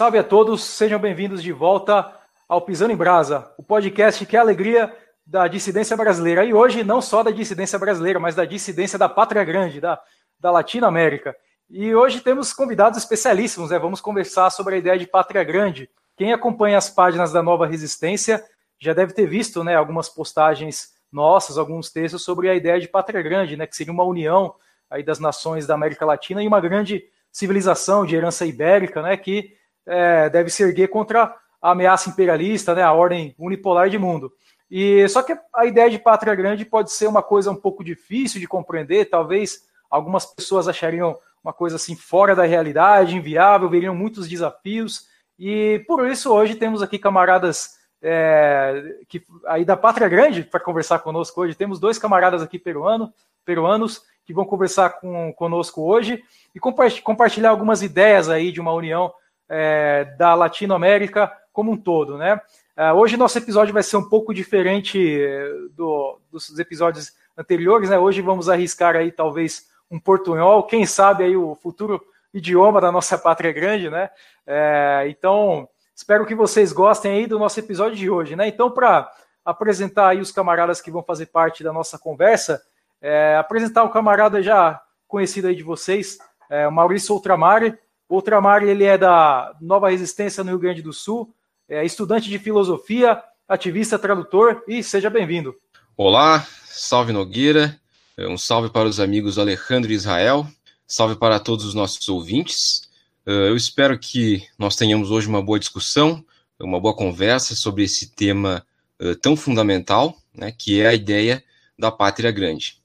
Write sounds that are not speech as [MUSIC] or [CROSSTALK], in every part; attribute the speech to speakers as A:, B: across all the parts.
A: Salve a todos, sejam bem-vindos de volta ao Pisando em Brasa, o podcast que é a alegria da dissidência brasileira. E hoje, não só da dissidência brasileira, mas da dissidência da pátria grande, da, da Latinoamérica. E hoje temos convidados especialíssimos, né? Vamos conversar sobre a ideia de pátria grande. Quem acompanha as páginas da Nova Resistência já deve ter visto né, algumas postagens nossas, alguns textos sobre a ideia de pátria grande, né, que seria uma união aí das nações da América Latina e uma grande civilização de herança ibérica, né, que é, deve se erguer contra a ameaça imperialista, né, a ordem unipolar de mundo. E só que a ideia de pátria grande pode ser uma coisa um pouco difícil de compreender, talvez algumas pessoas achariam uma coisa assim fora da realidade, inviável, veriam muitos desafios. E por isso hoje temos aqui camaradas é, que, aí da Pátria Grande para conversar conosco hoje. Temos dois camaradas aqui peruano, peruanos que vão conversar com, conosco hoje e compartilhar algumas ideias aí de uma união é, da Latinoamérica como um todo, né? É, hoje nosso episódio vai ser um pouco diferente é, do, dos episódios anteriores, né? Hoje vamos arriscar aí talvez um portunhol, quem sabe aí o futuro idioma da nossa pátria grande, né? É, então, espero que vocês gostem aí do nosso episódio de hoje, né? Então, para apresentar aí os camaradas que vão fazer parte da nossa conversa, é, apresentar o camarada já conhecido aí de vocês, é, Maurício Ultramari. O ele é da Nova Resistência no Rio Grande do Sul, é estudante de filosofia, ativista, tradutor e seja bem-vindo.
B: Olá, salve Nogueira, é, um salve para os amigos Alejandro e Israel. Salve para todos os nossos ouvintes. É, eu espero que nós tenhamos hoje uma boa discussão, uma boa conversa sobre esse tema é, tão fundamental, né, que é a ideia da pátria grande.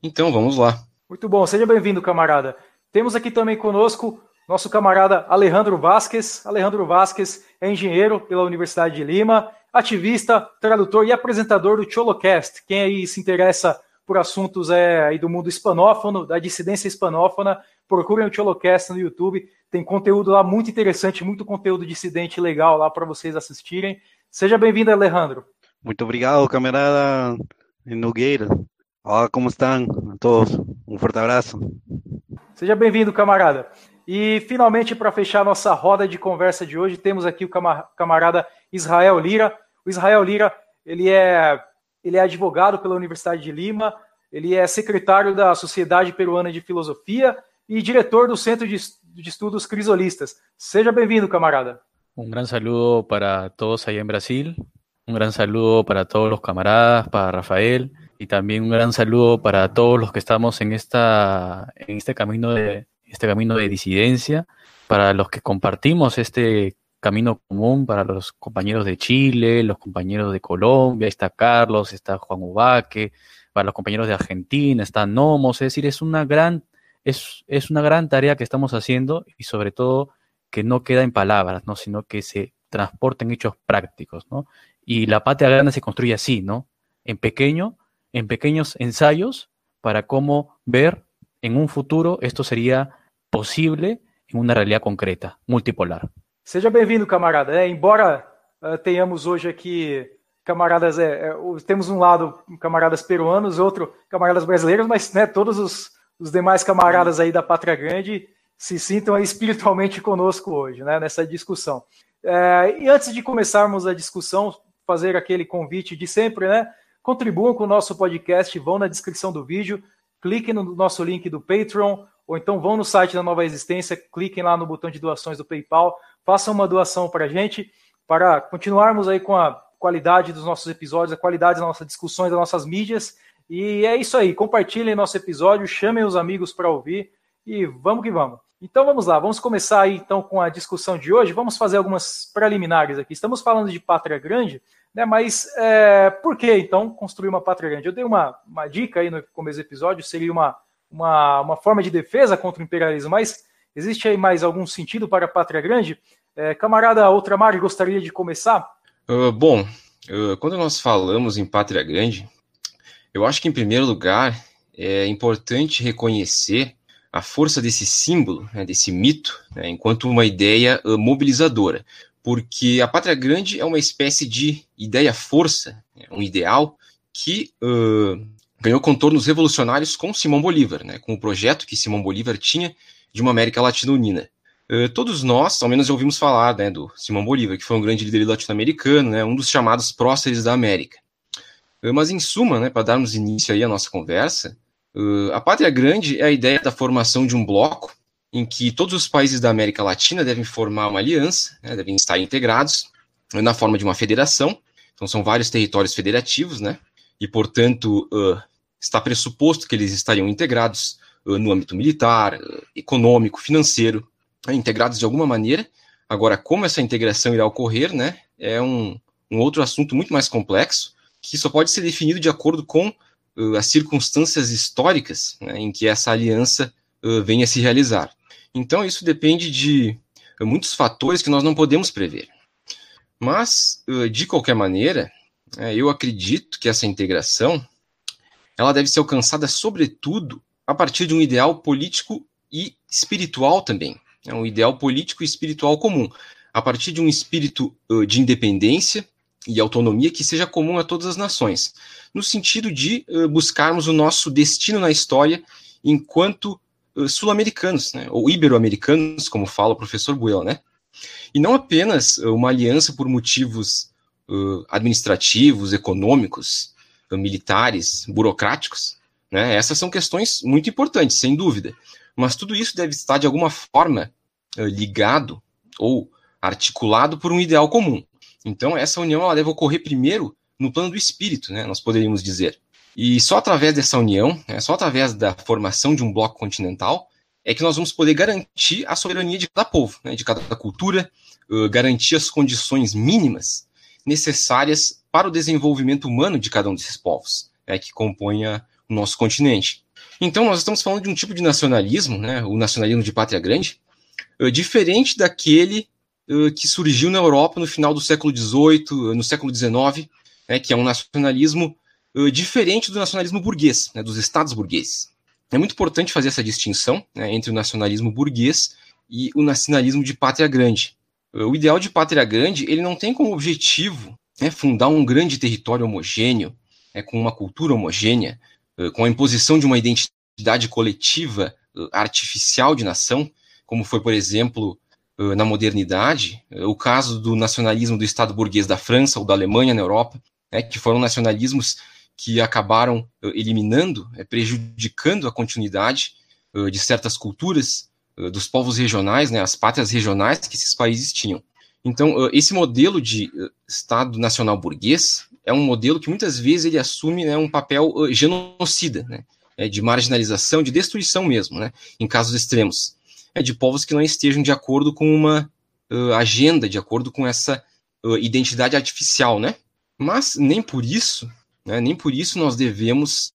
B: Então, vamos lá.
A: Muito bom, seja bem-vindo, camarada. Temos aqui também conosco nosso camarada Alejandro Vasquez. Alejandro Vasquez é engenheiro pela Universidade de Lima, ativista, tradutor e apresentador do Cholocast. Quem aí se interessa por assuntos é, aí do mundo hispanófono, da dissidência hispanófona. Procurem o Cholocast no YouTube, tem conteúdo lá muito interessante, muito conteúdo dissidente legal lá para vocês assistirem. Seja bem-vindo, Alejandro.
C: Muito obrigado, camarada Nogueira. Olá, como estão todos? Um forte abraço.
A: Seja bem-vindo, camarada. E finalmente, para fechar nossa roda de conversa de hoje, temos aqui o camarada Israel Lira. O Israel Lira, ele é ele é advogado pela Universidade de Lima, ele é secretário da Sociedade Peruana de Filosofia e diretor do Centro de, Estudos Crisolistas. Seja bem-vindo, camarada.
D: Um grande saludo para todos aí em Brasil, um grande saludo para todos os camaradas, para Rafael y también un gran saludo para todos los que estamos en esta en este camino de este camino de disidencia, para los que compartimos este camino común para los compañeros de Chile, los compañeros de Colombia, está Carlos, está Juan Ubaque, para los compañeros de Argentina, está Nomos, es decir, es una gran, es, es una gran tarea que estamos haciendo y sobre todo que no queda en palabras, ¿no? sino que se transporta en hechos prácticos, ¿no? Y la patria grande se construye así, ¿no? En pequeño, en pequeños ensayos para cómo ver en un futuro esto sería posible en una realidad concreta, multipolar.
A: Seja bem-vindo, camarada. É, embora uh, tenhamos hoje aqui camaradas, é, é, temos um lado camaradas peruanos, outro camaradas brasileiros, mas né, todos os, os, demais camaradas aí da Pátria Grande se sintam espiritualmente conosco hoje, né, nessa discussão. É, e antes de começarmos a discussão, fazer aquele convite de sempre, né? Contribuam com o nosso podcast, vão na descrição do vídeo, cliquem no nosso link do Patreon, ou então vão no site da Nova Existência, cliquem lá no botão de doações do PayPal, façam uma doação para a gente, para continuarmos aí com a qualidade dos nossos episódios, a qualidade das nossas discussões, das nossas mídias. E é isso aí, compartilhem nosso episódio, chamem os amigos para ouvir e vamos que vamos. Então vamos lá, vamos começar aí então com a discussão de hoje. Vamos fazer algumas preliminares aqui. Estamos falando de pátria grande, né? Mas é, por que então construir uma pátria grande? Eu dei uma, uma dica aí no começo do episódio, seria uma, uma, uma forma de defesa contra o imperialismo, mas Existe aí mais algum sentido para a pátria grande? É, camarada Outramar, gostaria de começar?
B: Uh, bom, uh, quando nós falamos em pátria grande, eu acho que, em primeiro lugar, é importante reconhecer a força desse símbolo, né, desse mito, né, enquanto uma ideia uh, mobilizadora, porque a pátria grande é uma espécie de ideia-força, né, um ideal que ganhou contornos revolucionários com Simão Bolívar, né, com o projeto que Simão Bolívar tinha de uma América Latina unida. Uh, todos nós, ao menos já ouvimos falar né, do Simão Bolívar, que foi um grande líder latino-americano, né, um dos chamados próceres da América. Uh, mas, em suma, né, para darmos início aí à nossa conversa, uh, a Pátria Grande é a ideia da formação de um bloco em que todos os países da América Latina devem formar uma aliança, né, devem estar integrados na forma de uma federação. Então, são vários territórios federativos, né, e, portanto, está pressuposto que eles estariam integrados no âmbito militar, econômico, financeiro, né, integrados de alguma maneira. Agora, como essa integração irá ocorrer, né, é um, um outro assunto muito mais complexo, que só pode ser definido de acordo com uh, as circunstâncias históricas né, em que essa aliança uh, venha a se realizar. Então, isso depende de muitos fatores que nós não podemos prever. Mas, de qualquer maneira, é, eu acredito que essa integração ela deve ser alcançada, sobretudo, a partir de um ideal político e espiritual também é um ideal político e espiritual comum, a partir de um espírito de independência e autonomia que seja comum a todas as nações, no sentido de buscarmos o nosso destino na história enquanto sul-americanos, né, ou ibero-americanos, como fala o professor Buell, né? E não apenas uma aliança por motivos administrativos, econômicos, militares, burocráticos, né? Essas são questões muito importantes, sem dúvida. Mas tudo isso deve estar, de alguma forma, eh, ligado ou articulado por um ideal comum. Então, essa união ela deve ocorrer primeiro no plano do espírito, né, nós poderíamos dizer. E só através dessa união, né, só através da formação de um bloco continental, é que nós vamos poder garantir a soberania de cada povo, né, de cada cultura, uh, garantir as condições mínimas necessárias para o desenvolvimento humano de cada um desses povos, né, que compõem o nosso continente. Então, nós estamos falando de um tipo de nacionalismo, né, o nacionalismo de pátria grande, uh, diferente daquele uh, que surgiu na Europa no final do século XVIII, uh, no século XIX, né, que é um nacionalismo diferente do nacionalismo burguês, né, dos estados burgueses. É muito importante fazer essa distinção né, entre o nacionalismo burguês e o nacionalismo de pátria grande. O ideal de pátria grande ele não tem como objetivo né, fundar um grande território homogêneo, né, com uma cultura homogênea, eh, com a imposição de uma identidade coletiva eh, artificial de nação, como foi, por exemplo, eh, na modernidade, o caso do nacionalismo do Estado burguês da França ou da Alemanha na Europa, né, que foram nacionalismos que acabaram eliminando, prejudicando a continuidade de certas culturas dos povos regionais, né, as pátrias regionais que esses países tinham. Então, esse modelo de Estado nacional burguês, é um modelo que muitas vezes ele assume né, um papel genocida, né, é, de marginalização, de destruição mesmo, né, em casos extremos, é, de povos que não estejam de acordo com uma agenda, de acordo com essa identidade artificial, né? Mas nem por isso, né, nem por isso nós devemos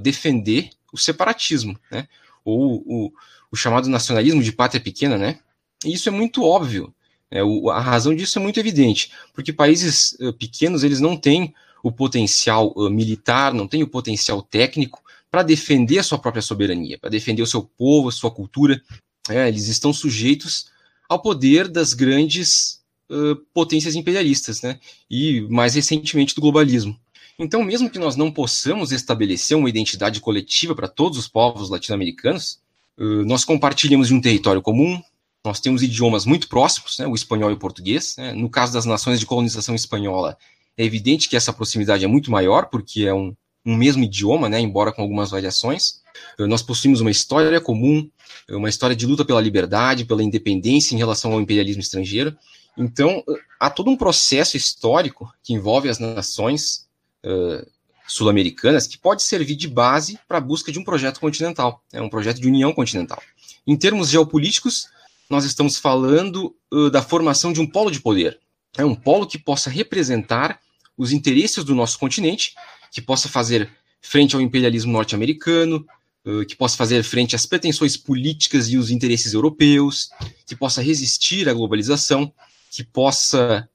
B: defender o separatismo, né, ou o, o chamado nacionalismo de pátria pequena, né? E isso é muito óbvio, é, o, a razão disso é muito evidente, porque países uh, pequenos eles não têm o potencial uh, militar, não têm o potencial técnico para defender a sua própria soberania, para defender o seu povo, a sua cultura. É, eles estão sujeitos ao poder das grandes uh, potências imperialistas, né? E mais recentemente do globalismo. Então, mesmo que nós não possamos estabelecer uma identidade coletiva para todos os povos latino-americanos, nós compartilhamos de um território comum, nós temos idiomas muito próximos, né, o espanhol e o português. Né? No caso das nações de colonização espanhola, é evidente que essa proximidade é muito maior, porque é um, um mesmo idioma, né, embora com algumas variações. Eh, nós possuímos uma história comum, eh, uma história de luta pela liberdade, pela independência em relação ao imperialismo estrangeiro. Então, eh, há todo um processo histórico que envolve as nações uh, sul-americanas que pode servir de base para a busca de um projeto continental, né, um projeto de união continental. Em termos geopolíticos, nós estamos falando uh, da formação de um polo de poder. É um polo que possa representar os interesses do nosso continente, que possa fazer frente ao imperialismo norte-americano, uh, que possa fazer frente às pretensões políticas e os interesses europeus, que possa resistir à globalização, que possa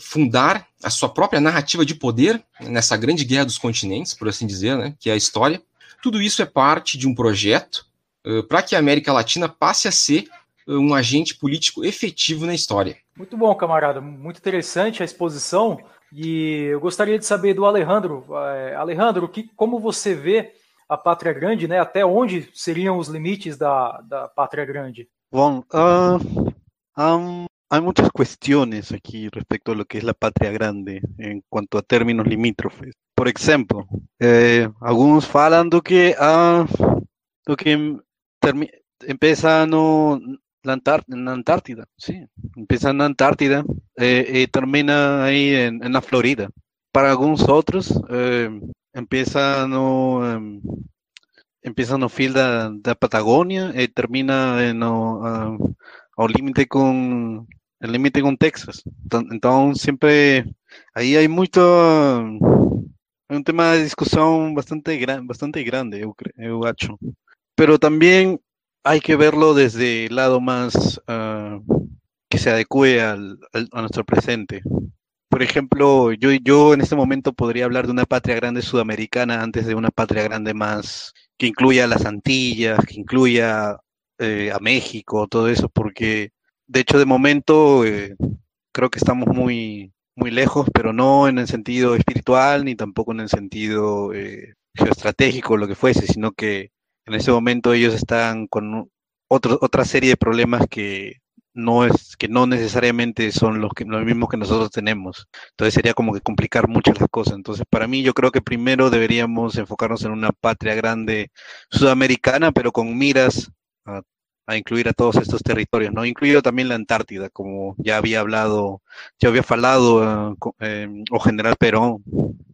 B: fundar a sua própria narrativa de poder nessa grande guerra dos continentes, por assim dizer, né, que é a história. Tudo isso é parte de um projeto uh, para que a América Latina passe a ser um agente político efetivo na história.
A: Muito bom, camarada. Muito interessante a exposição. E eu gostaria de saber do Alejandro. É, Alejandro, que, como você vê a Pátria Grande, né? Até onde seriam os limites da, da Pátria Grande?
C: Bueno, ah, hay muchas cuestiones aquí respecto a lo que es la patria grande en cuanto a términos limítrofes. Por ejemplo, eh, algunos hablan de que, ah, que empieza no, la en Antártida, sí, empieza en Antártida eh, y termina ahí en, la Florida. Para algunos otros, eh, empieza no, em, empieza fil da, da Patagônia e termina no, uh, ao limite com el límite con Texas. Entonces, siempre ahí hay mucho, un tema de discusión bastante, gran, bastante grande, yo, creo, Pero también hay que verlo desde el lado más uh, que se adecue al, a nuestro presente. Por ejemplo, yo, yo en este momento podría hablar de una patria grande sudamericana antes de una patria grande más que incluya las Antillas, que incluya eh, a México, todo eso, porque de hecho de momento eh, creo que estamos muy, muy lejos, pero no en el sentido espiritual ni tampoco en el sentido eh, geoestratégico, lo que fuese, sino que en ese momento ellos están con otro, otra serie de problemas que no es que no necesariamente son los, que, los mismos que nosotros tenemos. Entonces sería como que complicar mucho las cosas. Entonces, para mí yo creo que primero deberíamos enfocarnos en una patria grande sudamericana, pero con miras a, incluir a todos estos territorios, ¿no? Incluido también la Antártida, como ya había hablado, ya había falado eh, o General Perón.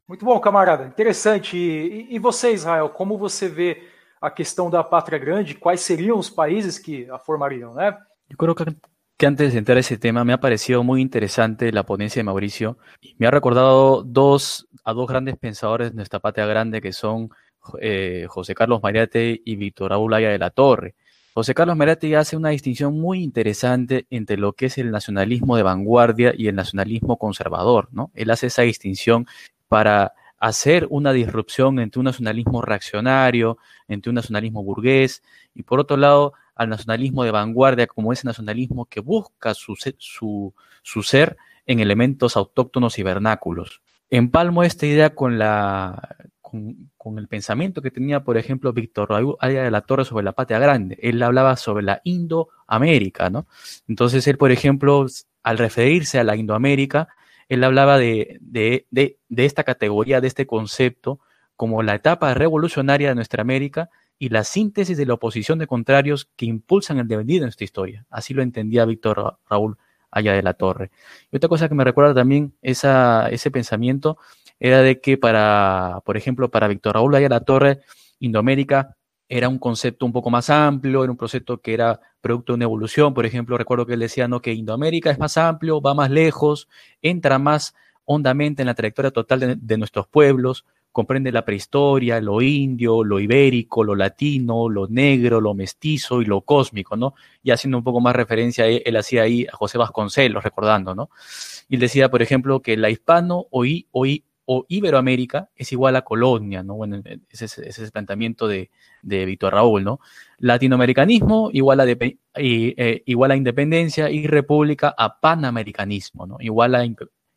A: Muito bom, camarada. Interessante. E, e você, Israel, como você vê a questão da pátria grande? Quais seriam os países que a formariam, né?
D: Yo creo que, antes de entrar a ese tema me ha parecido muy interesante la ponencia de Mauricio y me ha recordado dos, a dos grandes pensadores de nuestra patria grande que son eh, José Carlos Mariate y Víctor Raúl de la Torre. José Carlos Mariate hace una distinción muy interesante entre lo que es el nacionalismo de vanguardia y el nacionalismo conservador, ¿no? Él hace esa distinción para hacer una disrupción entre un nacionalismo reaccionario, entre un nacionalismo burgués, y por otro lado, al nacionalismo de vanguardia como ese nacionalismo que busca su, su, ser en elementos autóctonos y vernáculos. Empalmo esta idea con, la, con, el pensamiento que tenía, por ejemplo, Víctor Raúl de la Torre sobre la patria grande. Él hablaba sobre la Indoamérica, ¿no? Entonces él, por ejemplo, al referirse a la Indoamérica, él hablaba de, de, de esta categoría, de este concepto, como la etapa revolucionaria de nuestra América y la síntesis de la oposición de contrarios que impulsan el devenir de nuestra historia. Así lo entendía Víctor Raúl Allá de la Torre. Y otra cosa que me recuerda también esa, ese pensamiento era de que para, por ejemplo, para Víctor Raúl Allá de la Torre, Indoamérica era un concepto un poco más amplio, era un proyecto que era producto de una evolución. Por ejemplo, recuerdo que él decía ¿no? que Indoamérica es más amplio, va más lejos, entra más hondamente en la trayectoria total de nuestros pueblos, comprende la prehistoria, lo indio, lo ibérico, lo latino, lo negro, lo mestizo y lo cósmico, ¿no? Y haciendo un poco más referencia, él, hacía ahí a José Vasconcelos, recordando, ¿no? Y él decía, por ejemplo, que la hispano o, o, Iberoamérica es igual a colonia, ¿no? Bueno, ese es el planteamiento de, Víctor Raúl, ¿no? Latinoamericanismo igual a, eh, igual a independencia y república a panamericanismo, ¿no? Igual a,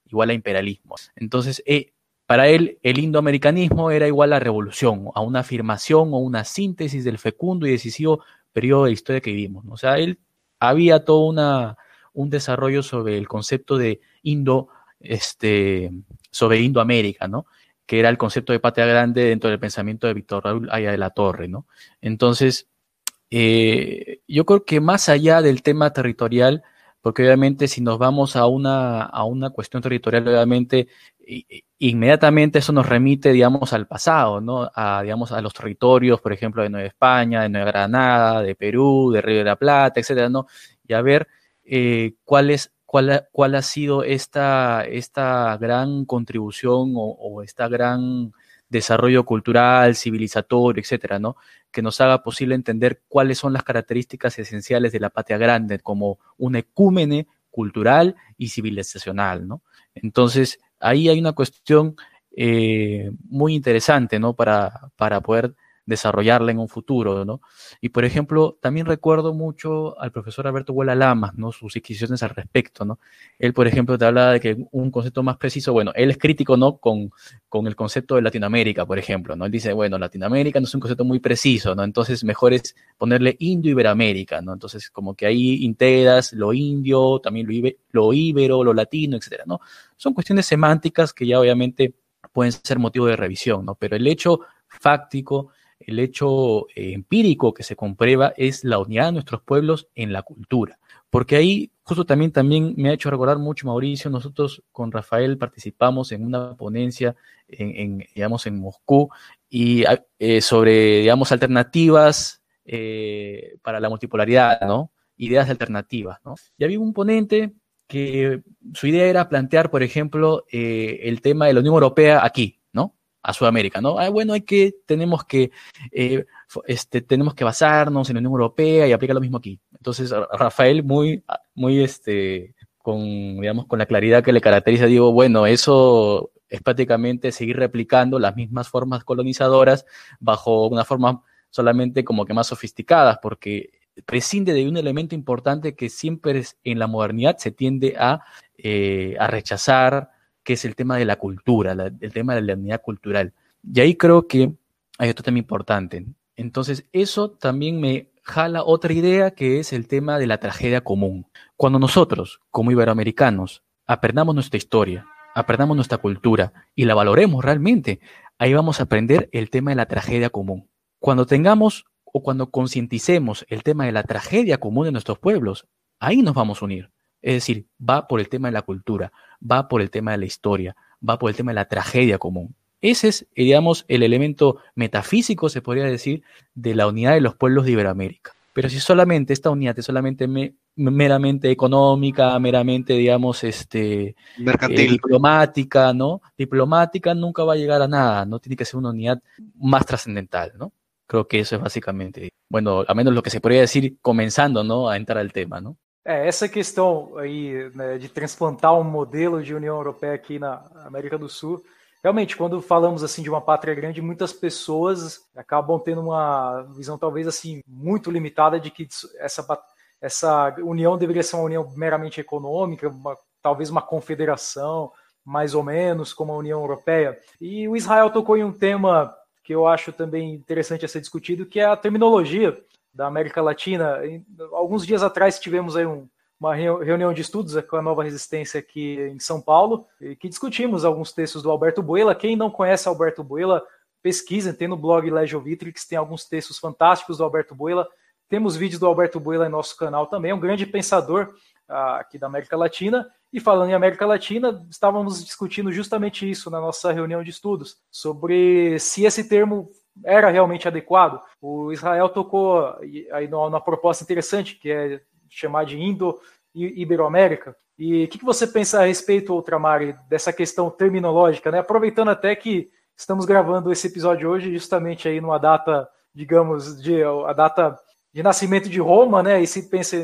D: igual a imperialismo. Entonces, eh, para él, el indoamericanismo era igual a revolución, a una afirmación o una síntesis del fecundo y decisivo periodo de historia que vivimos. O sea, él había todo una, un desarrollo sobre el concepto de Indo, este, sobre Indoamérica, ¿no? Que era el concepto de patria grande dentro del pensamiento de Víctor Raúl Aya de la Torre, ¿no? Entonces, eh, yo creo que más allá del tema territorial, porque obviamente si nos vamos a una, a una cuestión territorial, obviamente inmediatamente eso nos remite, digamos, al pasado, ¿no? A, digamos, a los territorios, por ejemplo, de Nueva España, de Nueva Granada, de Perú, de Río de la Plata, etcétera, ¿no? Y a ver eh, cuál es cuál, ha sido esta, gran contribución o, o esta gran desarrollo cultural, civilizatorio, etcétera, ¿no? Que nos haga posible entender cuáles son las características esenciales de la patria grande como un ecúmene cultural y civilizacional. Entonces, ahí hay una cuestión eh, muy interesante, ¿no? Para, para poder desarrollarla en un futuro, ¿no? Y por ejemplo, también recuerdo mucho al profesor Alberto Huela Lamas, ¿no? Sus inquisiciones al respecto, ¿no? Él, por ejemplo, te habla de que un concepto más preciso, bueno, él es crítico, ¿no? Con, con el concepto de Latinoamérica, por ejemplo, ¿no? Él dice, bueno, Latinoamérica no es un concepto muy preciso, ¿no? Entonces, mejor es ponerle Indio-Iberoamérica, ¿no? Entonces, como que ahí integras lo indio, también lo, lo íbero, lo latino, etcétera, ¿no? Son cuestiones semánticas que ya obviamente pueden ser motivo de revisión, ¿no? Pero el hecho fáctico el hecho eh, empírico que se comprueba es la unidad de nuestros pueblos en la cultura. Porque ahí justo también, también me ha hecho recordar mucho, Mauricio, nosotros con Rafael participamos en una ponencia en, digamos, en Moscú y eh, sobre, digamos, alternativas eh, para la multipolaridad, ¿no? Ideas alternativas, ¿no? Y había un ponente que su idea era plantear, por ejemplo, el tema de la Unión Europea aquí, a Sudamérica, ¿no? Ah, bueno, hay que, tenemos que, eh, este, tenemos que basarnos en la Unión Europea y aplicar lo mismo aquí. Entonces, Rafael, muy, muy, este, con, digamos, con la claridad que le caracteriza, digo, bueno, eso es prácticamente seguir replicando las mismas formas colonizadoras bajo una forma solamente como que más sofisticadas, porque prescinde de un elemento importante que siempre en la modernidad se tiende a, eh, a rechazar, que es el tema de la cultura, el tema de la unidad cultural. Y ahí creo que hay otro tema importante. Entonces, eso también me jala otra idea que es el tema de la tragedia común. Cuando nosotros, como iberoamericanos, aprendamos nuestra historia, aprendamos nuestra cultura y la valoremos realmente, ahí vamos a aprender el tema de la tragedia común. Cuando tengamos o cuando concienticemos el tema de la tragedia común de nuestros pueblos, ahí nos vamos a unir. Es decir, va por el tema de la cultura, va por el tema de la historia, va por el tema de la tragedia común. Ese es, digamos, el elemento metafísico, se podría decir, de la unidad de los pueblos de Iberoamérica. Pero si solamente esta unidad es solamente meramente económica, meramente, digamos, este, eh, diplomática, ¿no? Diplomática nunca va a llegar a nada, ¿no? Tiene que ser una unidad más trascendental, ¿no? Creo que eso es básicamente, bueno, a menos lo que se podría decir comenzando, ¿no? A entrar al tema, ¿no?
A: É, essa questão aí né, de transplantar um modelo de União Europeia aqui na América do Sul, realmente, quando falamos assim de uma pátria grande, muitas pessoas acabam tendo uma visão talvez assim muito limitada de que essa, essa união deveria ser uma união meramente econômica, uma, talvez uma confederação, mais ou menos, como a União Europeia. E o Israel tocou em um tema que eu acho também interessante a ser discutido, que é a terminologia da América Latina. Alguns dias atrás tivemos aí um, uma reunião de estudos com a Nova Resistência aqui em São Paulo, que discutimos alguns textos do Alberto Buela. Quem não conhece Alberto Buela, pesquisem, tem no blog Legio Vitrix, tem alguns textos fantásticos do Alberto Buela. Temos vídeos do Alberto Buela em nosso canal também, um grande pensador uh, aqui da América Latina. E falando em América Latina, estávamos discutindo justamente isso na nossa reunião de estudos, sobre se esse termo era realmente adequado. O Israel tocou aí numa proposta interessante, que é chamar de Indo e o que, você pensa a respeito, Ultramari, dessa questão terminológica, né? Aproveitando até que estamos gravando esse episódio hoje, justamente aí numa data, digamos, de a data de nascimento de Roma, né? E se pensa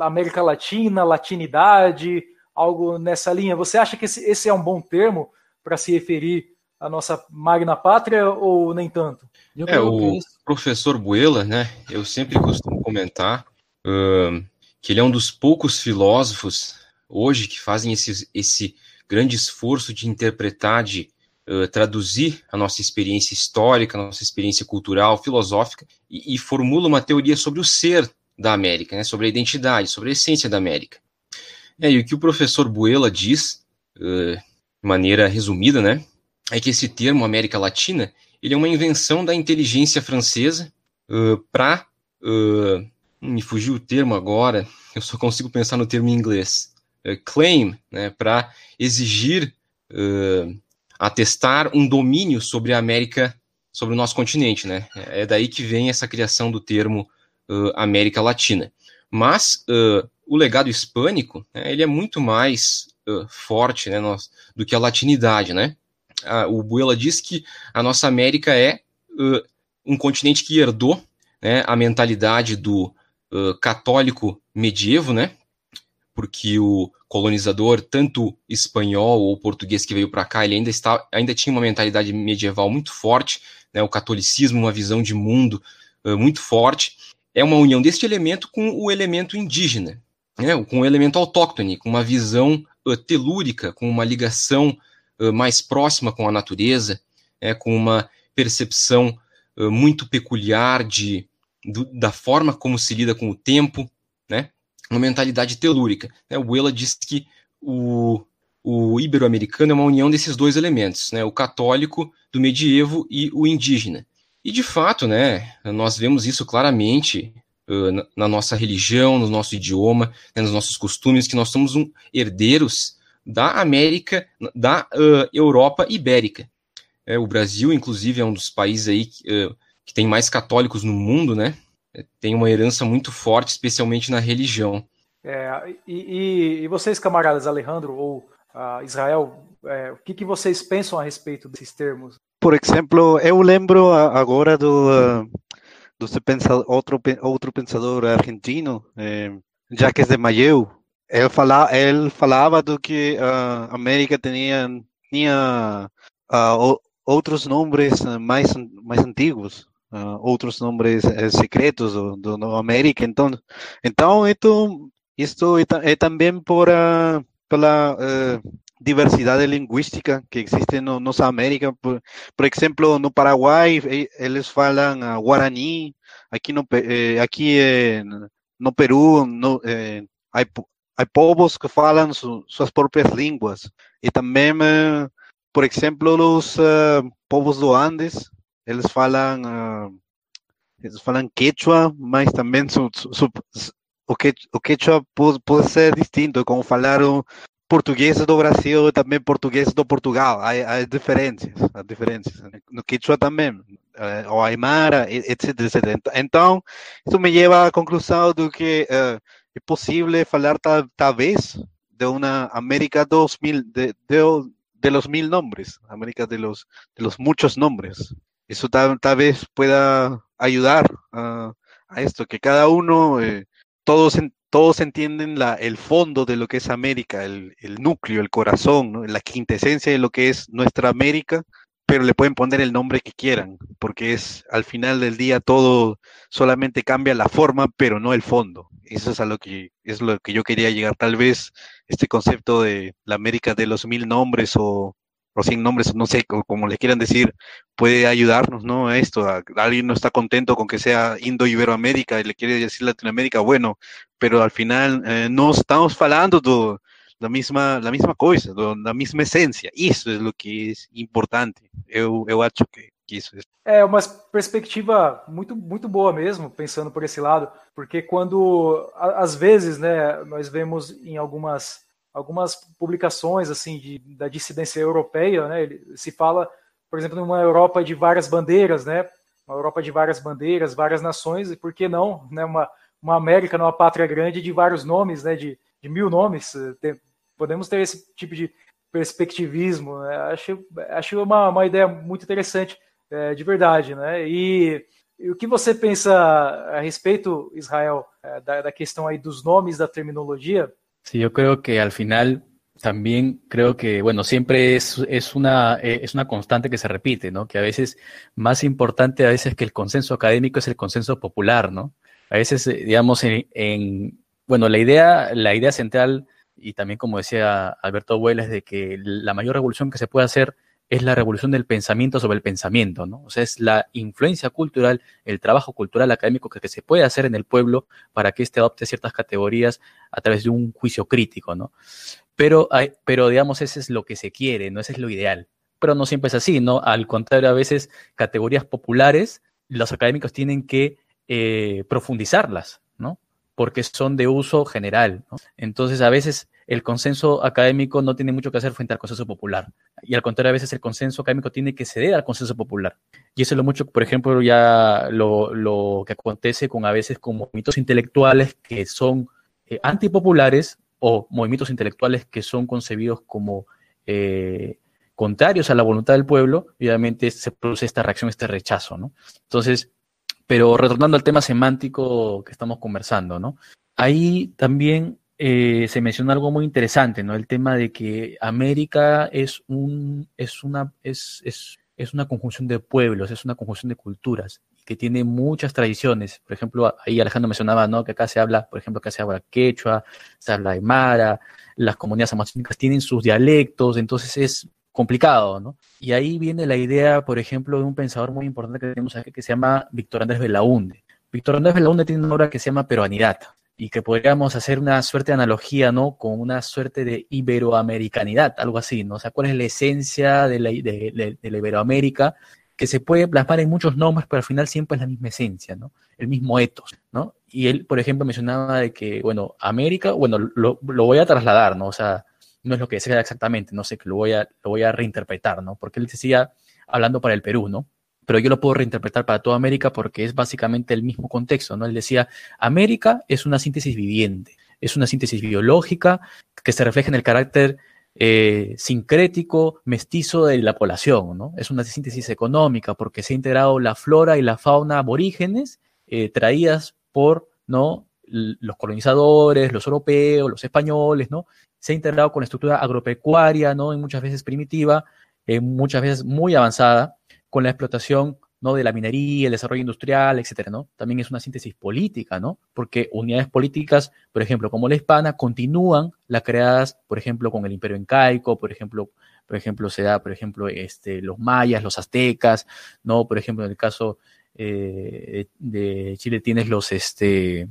A: América Latina, latinidade, algo nessa linha. Você acha que esse, esse é um bom termo para se referir a nossa magna pátria ou nem tanto?
B: é, o é professor Buela, né, eu sempre costumo comentar uh, que ele é um dos poucos filósofos hoje que fazem esse, esse grande esforço de interpretar, de uh, traduzir a nossa experiência histórica, a nossa experiência cultural, filosófica, e, e formula uma teoria sobre o ser da América, né, sobre a identidade, sobre a essência da América. É, e o que o professor Buela diz, uh, de maneira resumida, né, é que esse termo América Latina ele é uma invenção da inteligência francesa uh, para uh, me fugiu o termo agora, eu só consigo pensar no termo em inglês, uh, claim, né, para exigir, atestar um domínio sobre a América, sobre o nosso continente, né? É daí que vem essa criação do termo América Latina. Mas o legado hispânico, né, ele é muito mais forte, né, do que a latinidade, né? A, o Buela diz que a nossa América é uh, um continente que herdou né, a mentalidade do uh, católico medievo, né? porque o colonizador, tanto espanhol ou português que veio para cá, ele ainda, está, ainda tinha uma mentalidade medieval muito forte, né, o catolicismo, uma visão de mundo uh, muito forte. É uma união deste elemento com o elemento indígena, né, com o elemento autóctone, com uma visão uh, telúrica, com uma ligação mais próxima com a natureza, né, com uma percepção muito peculiar de, do, da forma como se lida com o tempo, né? uma mentalidade telúrica. Né? O Wela diz que o, o ibero-americano é uma união desses dois elementos, né? o católico do medievo e o indígena. E de fato, né, nós vemos isso claramente uh, na, na, nossa religião, no nosso idioma, né, nos nossos costumes, que nós somos um, herdeiros da América, da uh, Europa ibérica. É, o Brasil, inclusive, é um dos países aí que, uh, que tem mais católicos no mundo, né? tem uma herança muito forte, especialmente na religião.
A: É, e, e, vocês, camaradas Alejandro ou uh, Israel, é, o que, que vocês pensam a respeito desses termos?
C: Por exemplo, eu lembro agora do, do outro, outro pensador argentino, eh, Jacques de Mayeu. Ele, fala, ele falava do que a uh, América tinha, tinha uh, outros nomes mais, mais antigos, uh, outros nomes uh, secretos do, do, América. Então, então isto, isto é, é também por, uh, pela diversidade linguística que existe no nossa América. Por, por exemplo, no Paraguai eles falam Guarani, aqui no eh, aqui eh, no Peru no, eh, há povos que falam su, suas próprias línguas e também por exemplo os povos do Andes eles falam, uh, eles falam quechua, mas também su, su, o, que, o quechua pode, pode ser distinto, como falaram português do Brasil e também português do Portugal. Há, há diferenças, há diferenças. No quechua também, uh, o aymara, etc, etc. Então, isso me leva à conclusão de que uh, é possível falar tal, talvez de uma América 2000, de, de, de los mil nombres, América de los, de los muchos nombres. Eso tal, vez pueda ayudar a, esto, que cada uno, eh, todos, todos entienden la, el fondo de lo que es América, el, núcleo, el corazón, la quintesencia de lo que es nuestra América, pero le pueden poner el nombre que quieran, porque es al final del día todo solamente cambia la forma, pero no el fondo. Eso es a lo que es lo que yo quería llegar. Tal vez este concepto de la América de los mil nombres o o sin nombres, no sé, como le quieran decir, puede ayudarnos, ¿no? A esto, alguien no está contento con que sea Indo-Iberoamérica y le quiere decir Latinoamérica, bueno, pero al final eh, no estamos falando la misma, la misma cosa, la misma esencia, isso é o que é importante, eu, eu acho que, que isso
A: é. É uma perspectiva muito, muito boa mesmo, pensando por esse lado, porque quando, às vezes, né, nós vemos em algumas algumas publicações assim de, da dissidência europeia, né? Se fala, por exemplo, numa Europa de várias bandeiras, né? Uma Europa de várias bandeiras, várias nações, e por que não, né? Uma, uma América, numa pátria grande de vários nomes, né? De, de mil nomes. Podemos ter esse tipo de perspectivismo. Né? Acho, acho uma, uma ideia muito interessante, é, de verdade, né? E, e, o que você pensa a respeito, Israel, é, da, da questão aí dos nomes, da terminologia?
D: Sí, yo creo que al final también creo que, bueno, siempre es, una, constante que se repite. Que a veces más importante a veces que el consenso académico es el consenso popular. A veces, eh, digamos, en, bueno, la idea, la idea central, y también como decía Alberto Abuela, es de que la mayor revolución que se puede hacer es la revolución del pensamiento sobre el pensamiento, ¿no? O sea, es la influencia cultural, el trabajo cultural académico que, se puede hacer en el pueblo para que éste adopte ciertas categorías a través de un juicio crítico, ¿no? Pero, hay, pero digamos, ese es lo que se quiere, ¿no? Ese es lo ideal. Pero no siempre es así, ¿no? Al contrario, a veces categorías populares, los académicos tienen que eh, profundizarlas. Porque son de uso general. Entonces, a veces el consenso académico no tiene mucho que hacer frente al consenso popular. Y al contrario, a veces el consenso académico tiene que ceder al consenso popular. Y eso es lo mucho, por ejemplo, ya lo, que acontece con a veces con movimientos intelectuales que son eh, antipopulares o movimientos intelectuales que son concebidos como eh, contrarios a la voluntad del pueblo, obviamente se produce esta reacción, este rechazo, ¿no? Entonces, pero retornando al tema semántico que estamos conversando, ¿no? Ahí también eh, se menciona algo muy interesante, ¿no? El tema de que América es, un, es, una, es, es, es una conjunción de pueblos, es una conjunción de culturas que tiene muchas tradiciones. Por ejemplo, ahí Alejandro mencionaba, ¿no? Que acá se habla, por ejemplo, acá se habla quechua, se habla aymara, las comunidades amazónicas tienen sus dialectos, entonces es complicado, ¿no? Y ahí viene la idea, por ejemplo, de un pensador muy importante que tenemos aquí que se llama Víctor Andrés Belaunde. Víctor Andrés Belaunde tiene una obra que se llama Peruanidad, y que podríamos hacer una suerte de analogía, ¿no? Con una suerte de iberoamericanidad, algo así, ¿no? O sea, ¿cuál es la esencia de la, de, la Iberoamérica? Que se puede plasmar en muchos nombres, pero al final siempre es la misma esencia, ¿no? El mismo etos, ¿no? Y él, por ejemplo, mencionaba de que, bueno, América, bueno, lo, lo voy a trasladar, ¿no? O sea, no es lo que decía exactamente, no sé, que lo voy a, lo voy a reinterpretar, ¿no? Porque él decía, hablando para el Perú, ¿no? pero yo lo puedo reinterpretar para toda América porque es básicamente el mismo contexto, ¿no? Él decía, América es una síntesis viviente, es una síntesis biológica que se refleja en el carácter eh, sincrético, mestizo de la población, ¿no? Es una síntesis económica porque se ha integrado la flora y la fauna aborígenes eh, traídas por, ¿no? los colonizadores, los europeos, los españoles, ¿no? Se ha integrado con la estructura agropecuaria, ¿no? Y muchas veces primitiva, eh, muchas veces muy avanzada, con la explotación ¿no? de la minería, el desarrollo industrial, etcétera, ¿no? También es una síntesis política, ¿no? Porque unidades políticas, por ejemplo, como la hispana, continúan las creadas, por ejemplo, con el Imperio Incaico, por ejemplo, por ejemplo, se da, por ejemplo, este, los mayas, los aztecas, ¿no? Por ejemplo, en el caso eh, de Chile tienes los, este,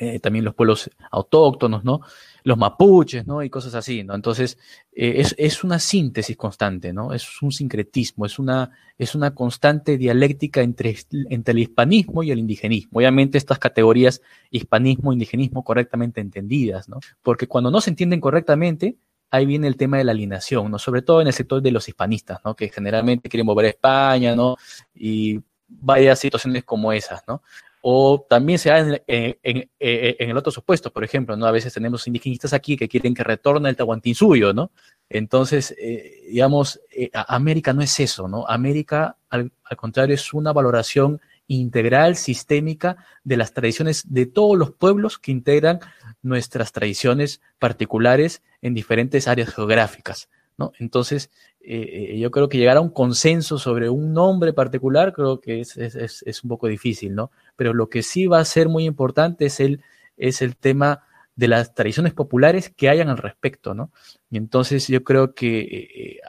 D: eh, también los pueblos autóctonos, ¿no? Los mapuches, ¿no? Y cosas así, ¿no? Entonces, eh, es, es, una síntesis constante, ¿no? Es un sincretismo, es una, es una constante dialéctica entre, entre el hispanismo y el indigenismo. Obviamente, estas categorías, hispanismo, indigenismo, correctamente entendidas, ¿no? Porque cuando no se entienden correctamente, ahí viene el tema de la alineación, ¿no? Sobre todo en el sector de los hispanistas, ¿no? Que generalmente quieren mover a España, ¿no? Y varias situaciones como esas, ¿no? O también se da en, el otro supuesto, por ejemplo, ¿no? A veces tenemos indigenistas aquí que quieren que retorne el Tahuantinsuyo, ¿no? Entonces, eh, digamos, eh, América no es eso, ¿no? América, al, contrario, es una valoración integral, sistémica de las tradiciones de todos los pueblos que integran nuestras tradiciones particulares en diferentes áreas geográficas, Entonces, eh, yo creo que llegar a un consenso sobre un nombre particular creo que es, es, es un poco difícil, ¿no? pero lo que sí va a ser muy importante es el, es el tema de las tradiciones populares que hayan al respecto, ¿no? Y entonces yo creo que eh,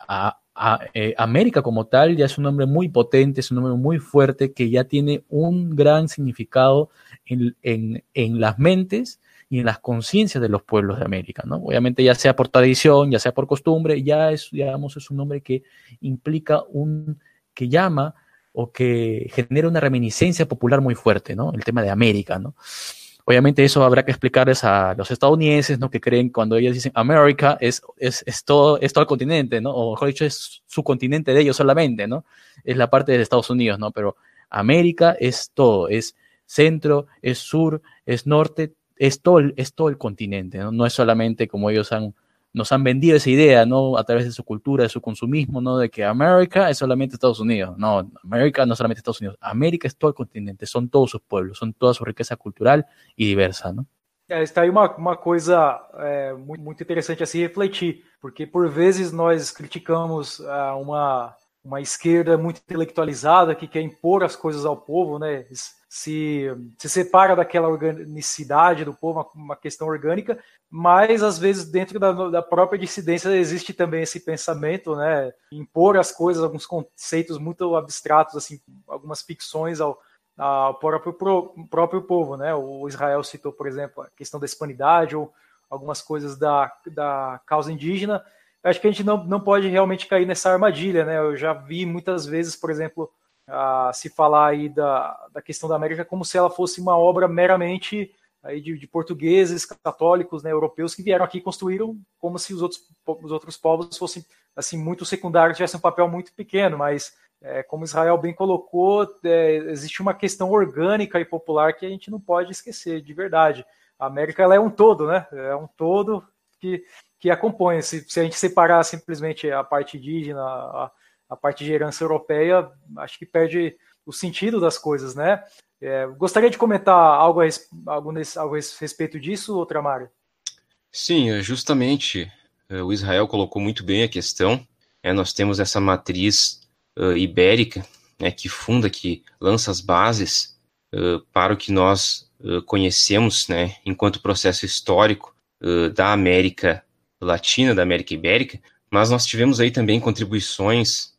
D: eh, América como tal ya es un nombre muy potente, es un nombre muy fuerte que ya tiene un gran significado en, en, en las mentes y en las conciencias de los pueblos de América, ¿no? Obviamente ya sea por tradición, ya sea por costumbre, ya es, digamos, es un nombre que implica un, que llama o que genera una reminiscencia popular muy fuerte, ¿no? El tema de América, ¿no? Obviamente eso habrá que explicarles a los estadounidenses, ¿no? Que creen cuando ellos dicen América es, es, es, todo, es todo el continente, ¿no? O mejor dicho, es su continente de ellos solamente, ¿no? Es la parte de Estados Unidos, ¿no? Pero América es todo, es centro, es sur, es norte, es todo, es todo el continente, ¿no? No es solamente como ellos han nos han vendido esa idea, ¿no? A través de su cultura, de su consumismo, ¿no? De que América es solamente Estados Unidos. No, América no es solamente Estados Unidos. América es todo el continente, son todos sus pueblos, son toda su riqueza cultural e diversa, ¿no?
A: Está aí uma, uma coisa é, muito, muito interessante a se refletir, porque por vezes nós criticamos uh, uma, uma esquerda muito intelectualizada que quer impor as coisas ao povo, né? Se, se separa daquela organicidade do povo, uma, uma questão orgânica, mas às vezes dentro da, da, própria dissidência existe também esse pensamento, né? Impor as coisas, alguns conceitos muito abstratos, assim, algumas ficções ao, ao próprio, pro, próprio povo, né? O Israel citou, por exemplo, a questão da hispanidade ou algumas coisas da, da causa indígena. Acho que a gente não, não pode realmente cair nessa armadilha, né? Eu já vi muitas vezes, por exemplo, se falar aí da, da questão da América como se ela fosse uma obra meramente aí de, de, portugueses católicos, né, europeus que vieram aqui e construíram como se os outros, os outros povos fossem assim muito secundários, tivessem um papel muito pequeno, mas é, como Israel bem colocou, é, existe uma questão orgânica e popular que a gente não pode esquecer, de verdade. A América ela é um todo, né? É um todo que, que a compõe. Se, se a gente separar simplesmente a parte indígena, a, a parte de herança europeia, acho que perde o sentido das coisas, né? É, gostaria de comentar algo a, algo, nesse, algo a respeito disso, Outramário?
B: Sim, é, justamente é, o Israel colocou muito bem a questão. É, nós temos essa matriz uh, ibérica né, que funda, que lança as bases uh, para o que nós uh, conhecemos né, enquanto processo histórico da América Latina, da América Ibérica, mas nós tivemos aí também contribuições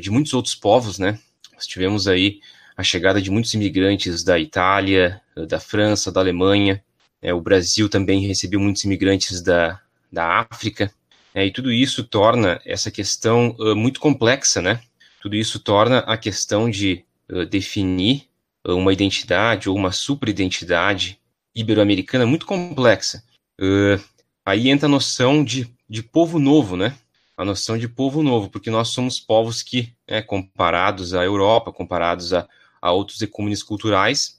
B: de muitos outros povos, né? Nós tivemos aí a chegada de muitos imigrantes da Itália, da França, da Alemanha, é, o Brasil também recebeu muitos imigrantes da, da África, é, e tudo isso torna essa questão uh, muito complexa, né? Tudo isso torna a questão de uh, definir uh, uma identidade ou uma superidentidade ibero-americana muito complexa. aí entra a noção de, de povo novo, né? A noção de povo novo, porque nós somos povos que, né, comparados à Europa, comparados a, a outros ecumenes culturais,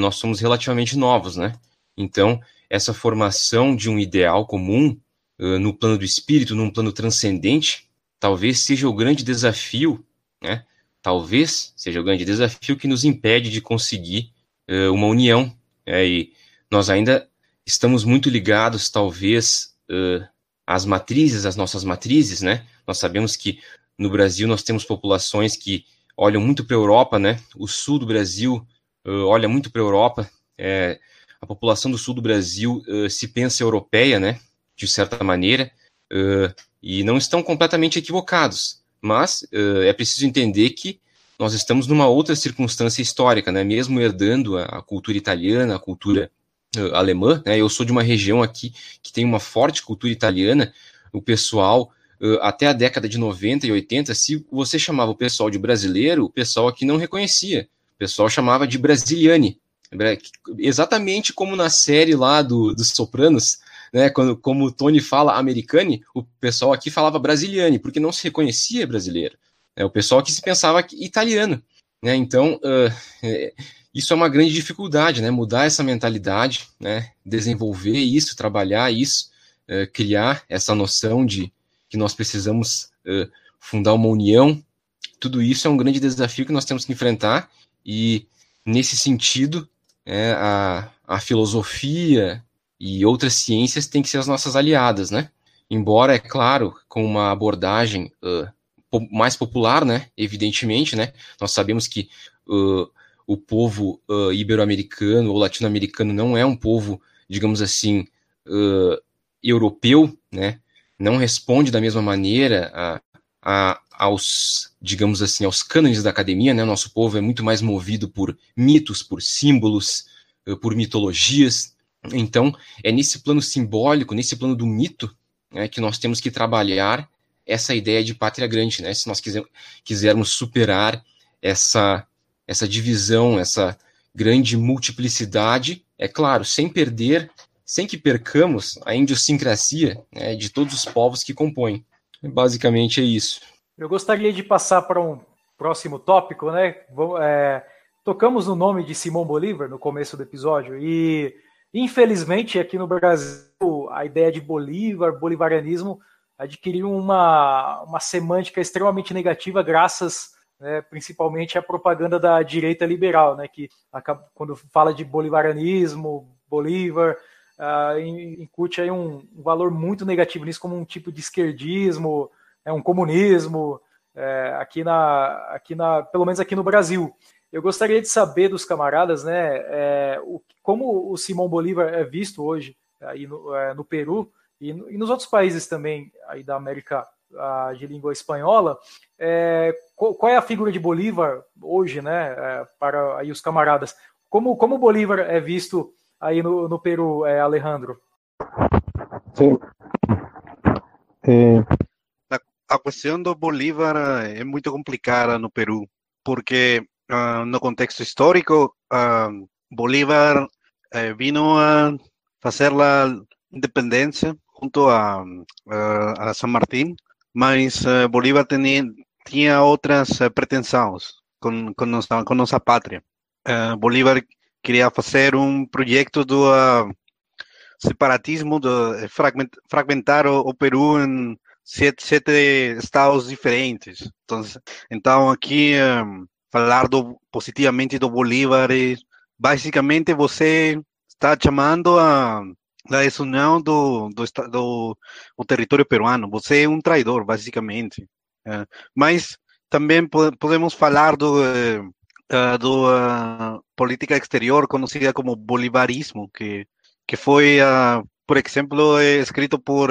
B: nós somos relativamente novos, né? Então, essa formação de um ideal comum uh, no plano do espírito, num plano transcendente, talvez seja o grande desafio, né? Talvez seja o grande desafio que nos impede de conseguir uh, uma união. Né? E nós ainda estamos muito ligados, talvez, uh, às matrizes, às nossas matrizes, né? Nós sabemos que no Brasil nós temos populações que olham muito para a Europa, né? O sul do Brasil olha muito para a Europa. É, a população do sul do Brasil uh, se pensa europeia, né, de certa maneira, uh, e não estão completamente equivocados. Mas uh, é preciso entender que nós estamos numa outra circunstância histórica, né, mesmo herdando a, a cultura italiana, a cultura alemã. Né, eu sou de uma região aqui que tem uma forte cultura italiana. O pessoal até a década de 90 e 80, se você chamava o pessoal de brasileiro, o pessoal aqui não reconhecia. O pessoal chamava de brasiliane, Exatamente como na série lá do, dos Sopranos, né? Quando, como o Tony fala americane, o pessoal aqui falava brasiliane, porque não se reconhecia brasileiro. Né? O pessoal aqui se pensava italiano. Né? Então, uh, é, isso é uma grande dificuldade, né? Mudar essa mentalidade, né? Desenvolver isso, trabalhar isso, uh, criar essa noção de que nós precisamos uh, fundar uma união. Tudo isso é um grande desafio que nós temos que enfrentar e nesse sentido é, a, a filosofia e outras ciências têm que ser as nossas aliadas, né? Embora, é claro, com uma abordagem uh, mais popular, né? Evidentemente, né? Nós sabemos que uh, o povo uh, ibero-americano ou latino-americano não é um povo, digamos assim, europeu, né? Não responde da mesma maneira a, a, aos, digamos assim, aos cânones da academia, né? Nosso povo é muito mais movido por mitos, por símbolos, eh, por mitologias. Então, é nesse plano simbólico, nesse plano do mito, né, que nós temos que trabalhar essa ideia de pátria grande, né? Se nós quisermos superar essa essa divisão, essa grande multiplicidade, é claro, sem perder, sem que percamos a idiosincrasia né, de todos os povos que compõem. Basicamente é isso.
A: Eu gostaria de passar para um próximo tópico, né? É, tocamos no nome de Simão Bolívar no começo do episódio e, infelizmente, aqui no Brasil, a ideia de Bolívar, bolivarianismo, adquiriu uma, uma semântica extremamente negativa, graças né, principalmente à propaganda da direita liberal, né? Que acaba, quando fala de bolivarianismo, Bolívar, uh, incute aí um, um valor muito negativo nisso, como um tipo de esquerdismo é um comunismo, é, aqui na, aqui na, pelo menos aqui no Brasil. Eu gostaria de saber dos camaradas, né, é, o, como o Simão Bolívar é visto hoje aí no, é, no Peru e, no, e, nos outros países também aí da América a, de língua espanhola. É, qual, qual, é a figura de Bolívar hoje, né, é, para aí os camaradas? Como como Bolívar é visto aí no, no Peru, é, Alejandro?
C: Sim. É, a questão do Bolívar é muito complicada no Peru, porque uh, no contexto histórico, uh, Bolívar uh, vino a fazer a independência junto a, a San Martín, mas Bolívar tinha, tinha outras pretensões com, com, nossa, com nossa pátria. Bolívar queria fazer um projeto do separatismo, de fragmentar o, o Peru em sete, sete estados diferentes. Então, então aqui um, falar do, positivamente do Bolívar basicamente você está chamando a, a desunião do, do, do, do território peruano. Você é um traidor, basicamente. É, mas também podemos falar do, uh, do uh, política exterior conhecida como bolivarismo, que, que foi, por exemplo, escrito por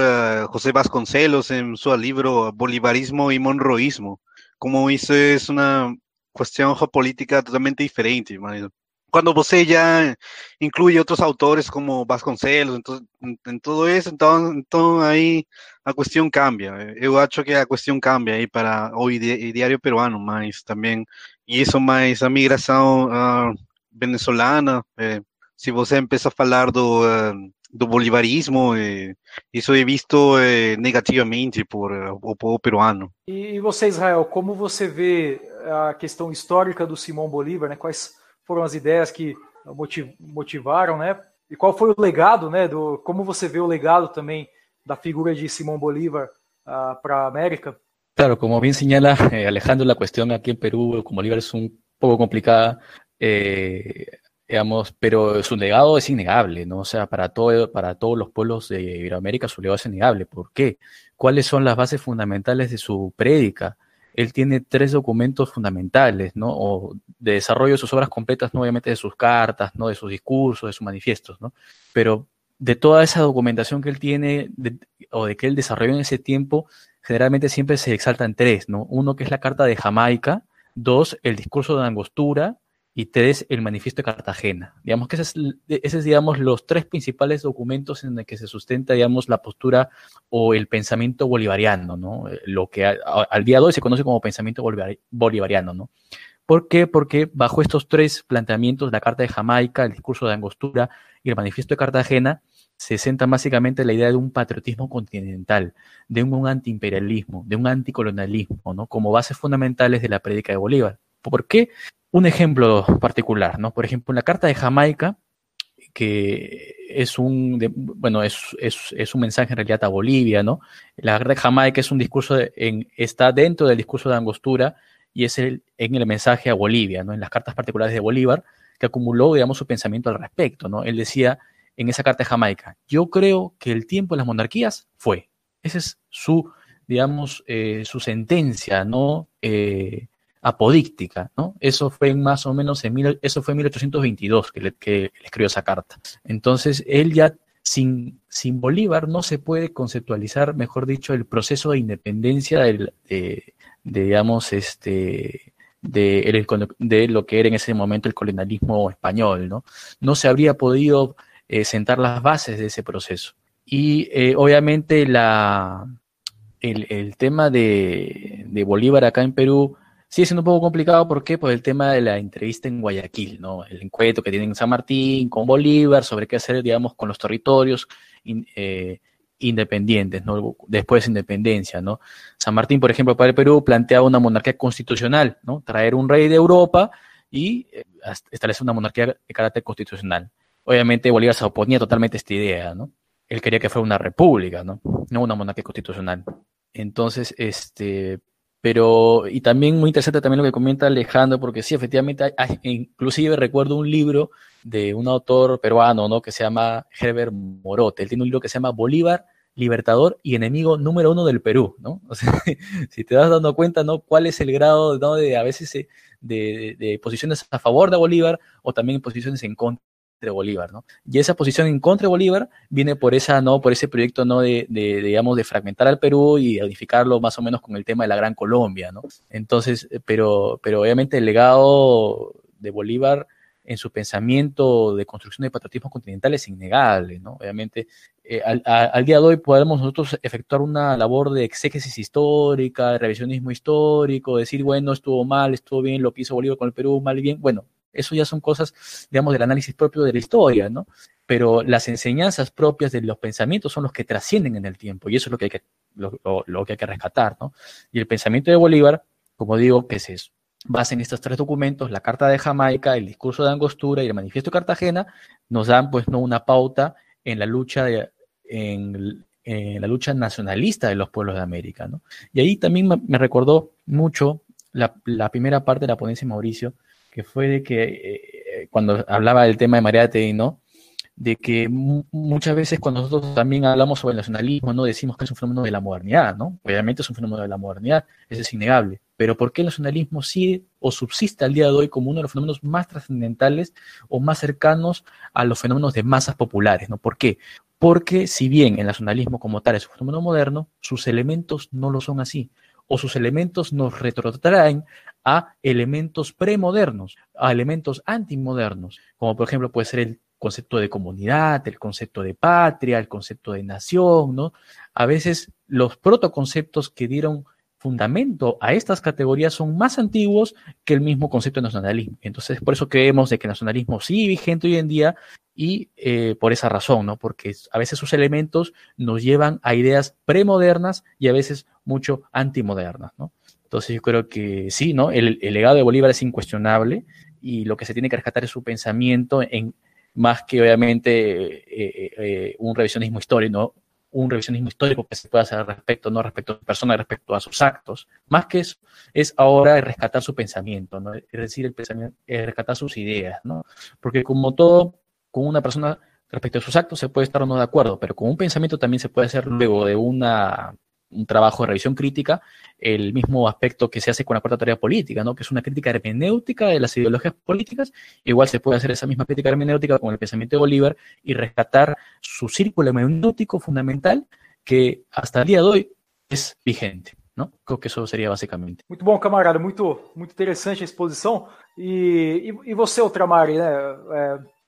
C: José Vasconcelos em seu livro Bolivarismo e Monroísmo. Como isso é uma questão geopolítica totalmente diferente, mas quando você já inclui outros autores como Vasconcelos, então, em tudo isso, então, então aí a questão cambia. Eu acho que a questão cambia aí para o diário peruano, mas também, isso mais a migração uh, venezolana, eh, se você começa a falar do, uh, do bolivarismo, eh, isso é visto eh, negativamente por uh, o povo peruano.
A: E você, Israel, como você vê a questão histórica do Simão Bolívar, né? Quais foram as ideias que motivaram, né? E qual foi o legado, né? Do como você vê o legado também da figura de Simón Bolívar uh, para América?
D: Claro, como bien señala eh, Alejandro, la cuestión aquí en Perú con Bolívar es un poco complicada, eh, digamos, pero su legado es innegable, ¿no? O sea, para, todo, para todos los pueblos de Iberoamérica su legado es innegable. ¿Por qué? ¿Cuáles son las bases fundamentales de su prédica? Él tiene tres documentos fundamentales, ¿no? O de desarrollo de sus obras completas, no obviamente de sus cartas, ¿no? De sus discursos, de sus manifiestos, ¿no? Pero de toda esa documentación que él tiene o de que él desarrolló en ese tiempo, generalmente siempre se exaltan tres, ¿no? Uno que es la Carta de Jamaica, dos, el discurso de Angostura, y tres, el Manifiesto de Cartagena. Digamos que esos es, digamos, los tres principales documentos en los que se sustenta, digamos, la postura o el pensamiento bolivariano, ¿no? Eh, lo que al día de hoy se conoce como pensamiento bolivariano, ¿no? ¿Por qué? Porque bajo estos tres planteamientos, la Carta de Jamaica, el discurso de Angostura y el Manifiesto de Cartagena, se centra básicamente la idea de un patriotismo continental, de un antiimperialismo, de un anticolonialismo, ¿no? Como bases fundamentales de la prédica de Bolívar. ¿Por qué? Un ejemplo particular, ¿no? Por ejemplo, en la Carta de Jamaica, que es un, bueno, es, un mensaje en realidad a Bolivia, ¿no? La Carta de Jamaica es un discurso, en, está dentro del discurso de Angostura y es el, en el mensaje a Bolivia, ¿no? En las cartas particulares de Bolívar, que acumuló, digamos, su pensamiento al respecto, ¿no? Él decía en esa Carta de Jamaica, yo creo que el tiempo de las monarquías fue. Esa es su, digamos, eh, su sentencia, ¿no? Eh, apodíctica, ¿no? Eso fue más o menos en mil, eso fue en 1822 que, le, que escribió esa carta. Entonces, él ya sin, sin Bolívar no se puede conceptualizar, mejor dicho, el proceso de independencia de, digamos, este, de, de, lo que era en ese momento el colonialismo español, ¿no? No se habría podido eh, sentar las bases de ese proceso. Y eh, obviamente la, el, el tema de, de Bolívar acá en Perú Sí, siendo un poco complicado, ¿por qué? El tema de la entrevista en Guayaquil, ¿no? El encuentro que tienen en San Martín con Bolívar sobre qué hacer, digamos, con los territorios eh, independientes, ¿no? Después de independencia, ¿no? San Martín, por ejemplo, para el Perú, planteaba una monarquía constitucional, ¿no? Traer un rey de Europa y eh, establecer una monarquía de carácter constitucional. Obviamente Bolívar se oponía totalmente a esta idea, ¿no? Él quería que fuera una república, ¿no? No una monarquía constitucional. Entonces, este, pero, y también muy interesante también lo que comenta Alejandro, porque sí, efectivamente, inclusive recuerdo un libro de un autor peruano, ¿no? Que se llama Herbert Morote. Él tiene un libro que se llama Bolívar, Libertador y enemigo número uno del Perú, ¿no? [LAUGHS] O sea, si te das dando cuenta, ¿no? ¿Cuál es el grado. De a veces eh, de, de posiciones a favor de Bolívar o también posiciones en contra de Bolívar, ¿no? Y esa posición en contra de Bolívar viene por esa, ¿no? Por ese proyecto, ¿no? De, digamos, de fragmentar al Perú y unificarlo más o menos con el tema de la Gran Colombia, ¿no? Entonces, eh, pero, pero obviamente el legado de Bolívar en su pensamiento de construcción de patriotismo continental es innegable, ¿no? Obviamente, eh, al, día de hoy podemos nosotros efectuar una labor de exégesis histórica, de revisionismo histórico, decir, bueno, estuvo mal, estuvo bien, lo que hizo Bolívar con el Perú, mal y bien, bueno, eso ya son cosas, digamos, del análisis propio de la historia, ¿no? Pero las enseñanzas propias de los pensamientos son los que trascienden en el tiempo y eso es lo que hay que, lo, que, hay que rescatar, ¿no? Y el pensamiento de Bolívar, como digo, que se basa en estos tres documentos, la Carta de Jamaica, el Discurso de Angostura y el Manifiesto de Cartagena, nos dan, pues, ¿no? una pauta en la lucha en, la lucha nacionalista de los pueblos de América, ¿no? Y ahí también me, recordó mucho la, la, primera parte de la ponencia de Mauricio, que fue de que eh, cuando hablaba del tema de Mariate, ¿no? de que muchas veces cuando nosotros también hablamos sobre el nacionalismo, no decimos que es un fenómeno de la modernidad, ¿no? Obviamente es un fenómeno de la modernidad, eso es innegable. Pero ¿por qué el nacionalismo sigue o subsiste al día de hoy como uno de los fenómenos más trascendentales o más cercanos a los fenómenos de masas populares, ¿no? ¿Por qué? Porque si bien el nacionalismo como tal es un fenómeno moderno, sus elementos no lo son así o sus elementos nos retrotraen a elementos premodernos, a elementos antimodernos, como por ejemplo puede ser el concepto de comunidad, el concepto de patria, el concepto de nación, ¿no? A veces los protoconceptos que dieron fundamento a estas categorías son más antiguos que el mismo concepto de nacionalismo. Entonces, por eso creemos de que el nacionalismo sigue vigente hoy en día y eh, por esa razón, ¿no? Porque a veces sus elementos nos llevan a ideas premodernas y a veces mucho antimodernas, ¿no? Entonces yo creo que sí, ¿no? El, legado de Bolívar es incuestionable y lo que se tiene que rescatar es su pensamiento en más que obviamente eh, eh, un revisionismo histórico, ¿no? un revisionismo histórico que se pueda hacer respecto, no respecto a su persona, respecto a sus actos. Más que eso, es ahora rescatar su pensamiento, ¿no? Es decir, el pensamiento, rescatar sus ideas, ¿no? Porque como todo, con una persona respecto a sus actos se puede estar o no de acuerdo, pero con un pensamiento también se puede hacer luego de una un trabajo de revisión crítica, el mismo aspecto que se hace con la cuarta tarea política, ¿no? que es una crítica hermenéutica de las ideologías políticas. Igual se puede hacer esa misma crítica hermenéutica con el pensamiento de Bolívar y rescatar su círculo hermenéutico fundamental que hasta el día de hoy es vigente. Não? Creo que isso seria basicamente.
A: Muito bom, camarada. Muito, muito interessante a exposição. E, e, e você, Ultramari, né?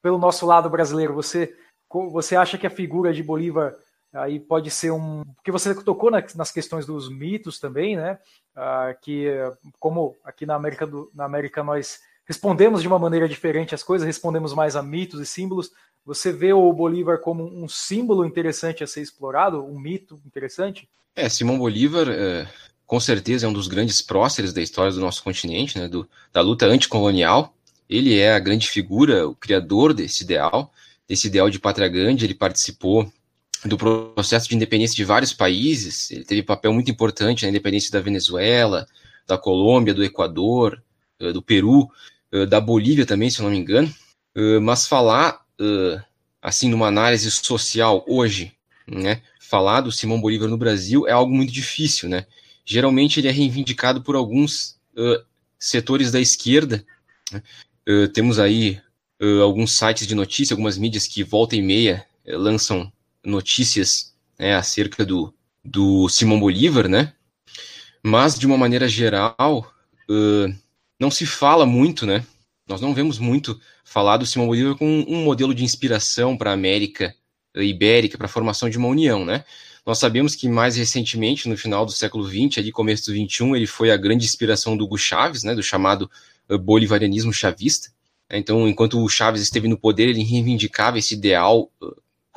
A: Pelo nosso lado brasileiro, você, você acha que a figura de Bolívar Aí pode ser um. Porque você tocou nas questões dos mitos também, né? Ah, que, como aqui na América, do, na América nós respondemos de uma maneira diferente às coisas, respondemos mais a mitos e símbolos. Você vê o Bolívar como um símbolo interessante a ser explorado, um mito interessante?
B: É, Simão Bolívar, é, com certeza, é um dos grandes próceres da história do nosso continente, né, do, da luta anticolonial. Ele é a grande figura, o criador desse ideal, desse ideal de pátria grande. Ele participou do processo de independência de vários países. Ele teve papel muito importante na independência da Venezuela, da Colômbia, do Equador, eh, do Peru, eh, da Bolívia também, se eu não me engano. Eh, mas falar, assim, numa análise social hoje, né, falar do Simão Bolívar no Brasil é algo muito difícil, né? Geralmente ele é reivindicado por alguns setores da esquerda. Né? temos aí alguns sites de notícia, algumas mídias que volta e meia lançam notícias né, acerca do, do Simão Bolívar, né? Mas, de uma maneira geral, uh, não se fala muito, né? Nós não vemos muito falar do Simão Bolívar como um modelo de inspiração para a América Ibérica, para a formação de uma união, né? Nós sabemos que mais recentemente, no final do século XX, ali começo do XXI, ele foi a grande inspiração do Hugo Chávez, né, do chamado bolivarianismo chavista. Então, enquanto o Chávez esteve no poder, ele reivindicava esse ideal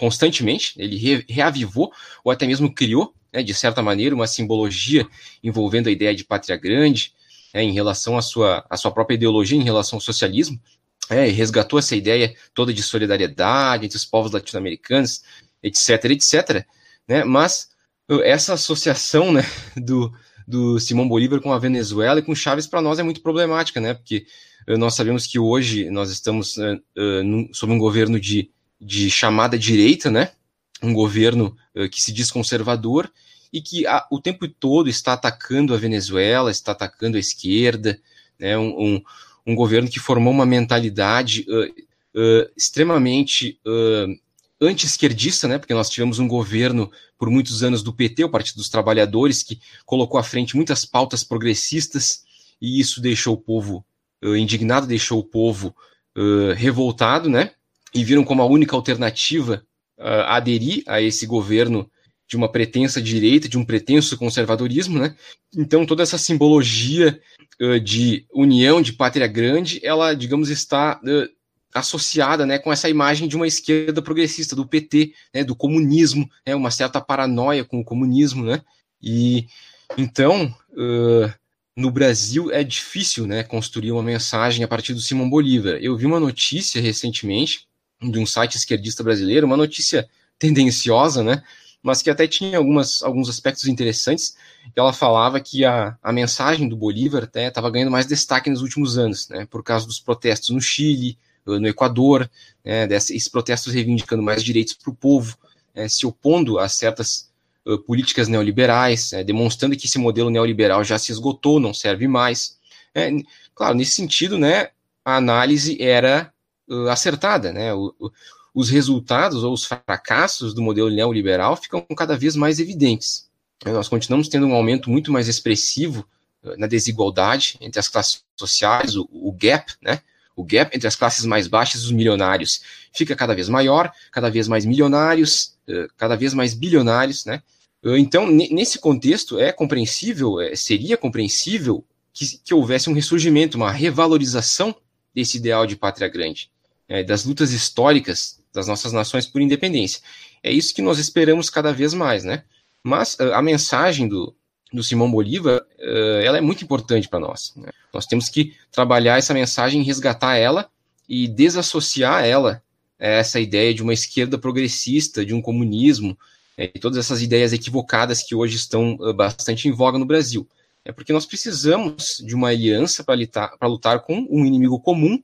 B: constantemente, ele re, reavivou ou até mesmo criou, né, de certa maneira, uma simbologia envolvendo a ideia de pátria grande, né, em relação à sua, à sua própria ideologia em relação ao socialismo, é, e resgatou essa ideia toda de solidariedade entre os povos latino-americanos, etc, etc, né, mas uh, essa associação né, [LAUGHS] do, do Simão Bolívar com a Venezuela e com Chávez para nós é muito problemática, né, porque uh, nós sabemos que hoje nós estamos uh, uh, sob um governo de de chamada direita, né? Um governo uh, que se diz conservador e que a, o tempo todo está atacando a Venezuela, está atacando a esquerda, né? Um, um, um governo que formou uma mentalidade uh, uh, extremamente anti-esquerdista, né? Porque nós tivemos um governo por muitos anos do PT, o Partido dos Trabalhadores, que colocou à frente muitas pautas progressistas e isso deixou o povo indignado, deixou o povo revoltado, né? E viram como a única alternativa uh, aderir a esse governo de uma pretensa direita, de um pretenso conservadorismo, né? Então toda essa simbologia uh, de união, de pátria grande, ela, digamos, está uh, associada, né, com essa imagem de uma esquerda progressista, do PT, né, do comunismo, né, uma certa paranoia com o comunismo, né? E então no Brasil é difícil, né, construir uma mensagem a partir do Simão Bolívar. Eu vi uma notícia recentemente de um site esquerdista brasileiro, uma notícia tendenciosa, né? Mas que até tinha algumas, alguns aspectos interessantes. Ela falava que a, a mensagem do Bolívar estava ganhando mais destaque nos últimos anos, né? Por causa dos protestos no Chile, no Equador, né, desses protestos reivindicando mais direitos para o povo, né, se opondo a certas uh, políticas neoliberais, né, demonstrando que esse modelo neoliberal já se esgotou, não serve mais. É, claro, nesse sentido, né, a análise era acertada, né, o, o, os resultados ou os fracassos do modelo neoliberal ficam cada vez mais evidentes. Nós continuamos tendo um aumento muito mais expressivo na desigualdade entre as classes sociais, o, o gap, né, o gap entre as classes mais baixas e os milionários fica cada vez maior, cada vez mais milionários, eh, cada vez mais bilionários, né? Eh, então, nesse contexto, é compreensível, seria compreensível que, que, houvesse um ressurgimento, uma revalorização desse ideal de pátria grande, é, das lutas históricas das nossas nações por independência. É isso que nós esperamos cada vez mais, né? Mas eh, a mensagem do, do Simão Bolívar, uh, ela é muito importante para nós. Né? Nós temos que trabalhar essa mensagem, resgatar ela e desassociar ela essa ideia de uma esquerda progressista, de um comunismo, é, e todas essas ideias equivocadas que hoje estão uh, bastante em voga no Brasil. É porque nós precisamos de uma aliança para lutar, lutar com um inimigo comum.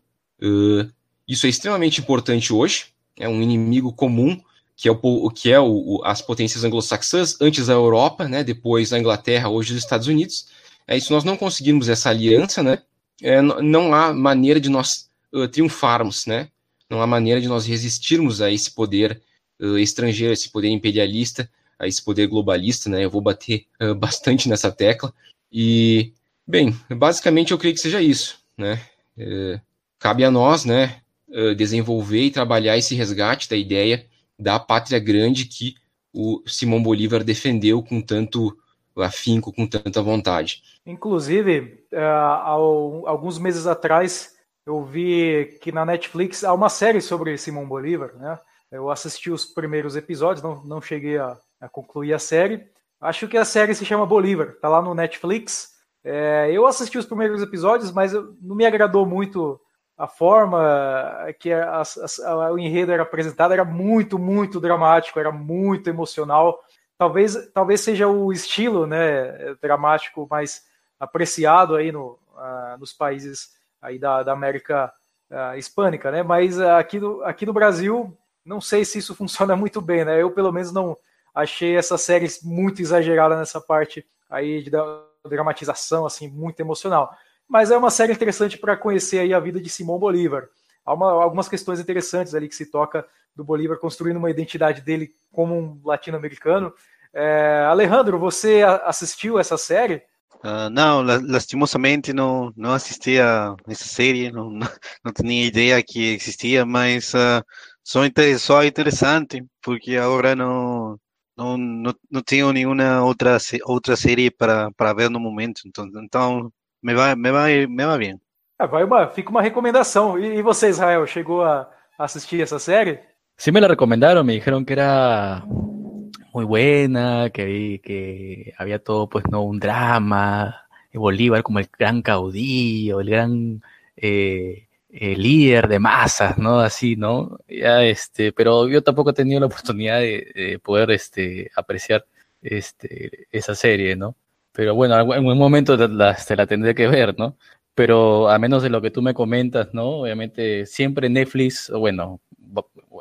B: Isso é extremamente importante hoje. É um inimigo comum que é, o, que é o, as potências anglo-saxãs, antes a Europa, né, depois a Inglaterra, hoje os Estados Unidos. É, se nós não conseguirmos essa aliança, né, é, não há maneira de nós uh, triunfarmos, né, não há maneira de nós resistirmos a esse poder uh, estrangeiro, a esse poder imperialista, a esse poder globalista, né, eu vou bater uh, [LAUGHS] bastante nessa tecla. E, bem, basicamente eu creio que seja isso, né, é, cabe a nós, né, desenvolver e trabalhar esse resgate da ideia da pátria grande que o Simão Bolívar defendeu com tanto afinco, com tanta vontade.
A: Inclusive, uh, alguns meses atrás, eu vi que na Netflix há uma série sobre Simão Bolívar, né? Eu assisti os primeiros episódios, não, não cheguei a, a concluir a série. Acho que a série se chama Bolívar, tá lá no Netflix. É, eu assisti os primeiros episódios, mas não me agradou muito a forma que a, a, o enredo era apresentado era muito, muito dramático, era muito emocional. Talvez, talvez seja o estilo né, dramático mais apreciado aí no, uh, nos países aí da, da América uh, hispânica, né? Mas uh, aqui, no, aqui no Brasil, não sei se isso [LAUGHS] funciona muito bem, né? Eu, pelo menos, não achei essa série muito exagerada nessa parte aí de dramatização, assim, muito emocional mas é uma série interessante para conhecer aí a vida de Simão Bolívar. Há uma, algumas questões interessantes ali que se toca do Bolívar construindo uma identidade dele como um latino-americano. É, Alejandro, você assistiu essa série?
C: Uh, não, lastimosamente não, não assisti a essa série, não, [LAUGHS] não, não tinha ideia que existia, mas uh, só, só interessante, porque agora não, não, não, não tenho nenhuma outra, outra série para, para ver no momento, então, então me vai, me vai, me vai bem.
A: É, vai uma, fica uma recomendação. E, e você, Israel, chegou a assistir essa série?
D: Sí me la recomendaron, me dijeron que era muy buena, que, que había todo, pues, no, un drama, Bolívar como el gran caudillo, el gran eh, eh, líder de masas, ¿no? Así, ¿no? Ya, este, pero yo tampoco he tenido la oportunidad de, de poder este, apreciar este, esa serie, ¿no? Pero bueno, en un momento la, se la tendré que ver, ¿no? Pero a menos de lo que tú me comentas, ¿no? Obviamente siempre Netflix, bueno,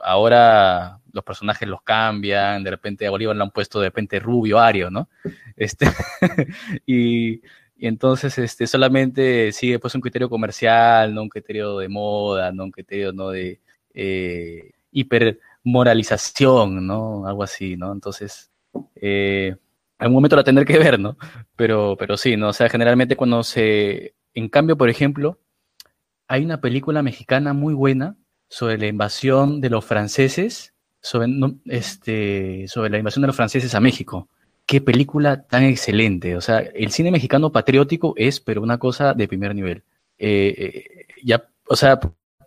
D: ahora los personajes los cambian, de repente a Bolívar le han puesto de repente rubio, ario, ¿no? Este, [LAUGHS] y, y, entonces este, solamente sigue pues un criterio comercial, no un criterio de moda, no un criterio ¿no? de eh, hipermoralización, ¿no? Algo así, ¿no? Entonces, eh, algún momento la tendré que ver, ¿no? Pero, pero sí, ¿no? O sea, generalmente cuando se... En cambio, por ejemplo, hay una película mexicana muy buena sobre la invasión de los franceses, sobre, este, sobre la invasión de los franceses a México. Qué película tan excelente. O sea, el cine mexicano patriótico es, pero una cosa de primer nivel. Eh, eh, ya, o sea,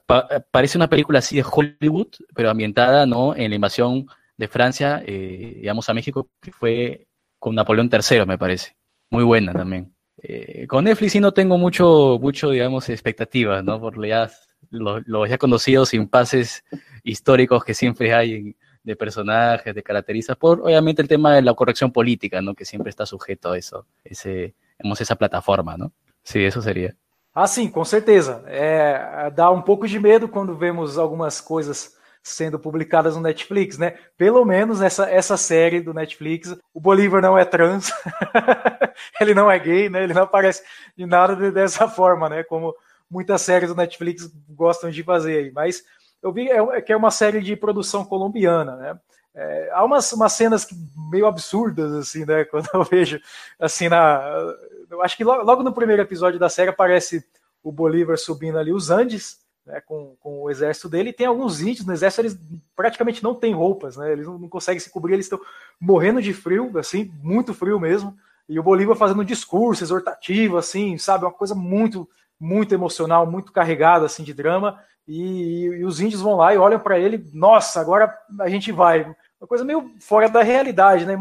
D: pa parece una película así de Hollywood, pero ambientada, ¿no? En la invasión de Francia, eh, digamos, a México, que fue con Napoleón III, me parece. Muy buena también. Eh, con Netflix sí no tengo mucho, mucho digamos, expectativas, ¿no? Por ya, los, los, ya conocidos impases históricos que siempre hay de personajes, de características, por obviamente el tema de la corrección política, ¿no? Que siempre está sujeto a eso, ese, digamos, esa plataforma, ¿no? Sí, eso sería.
A: Ah, sim, com certeza. É, dá um pouco de medo quando vemos algumas coisas sendo publicadas no Netflix, né? Pelo menos essa, essa série do Netflix, o Bolívar não é trans, [LAUGHS] ele não é gay, né? Ele não aparece de nada dessa forma, né? Como muitas séries do Netflix gostam de fazer aí. Mas eu vi é, é que é uma série de produção colombiana, né? É, há umas, umas cenas meio absurdas, assim, né? [LAUGHS] Quando eu vejo, assim, na. Eu acho que logo, logo no primeiro episódio da série aparece o Bolívar subindo ali os Andes, né, com, com, o exército dele, e tem alguns índios no exército, eles praticamente não têm roupas, né, eles não, não conseguem se cobrir, eles estão morrendo de frio, assim, muito frio mesmo, e o Bolívar fazendo um discurso exortativo, assim, sabe, uma coisa muito, muito emocional, muito carregada, assim, de drama, e, e os índios vão lá e olham para ele, nossa, agora a gente vai, uma coisa meio fora da realidade, né,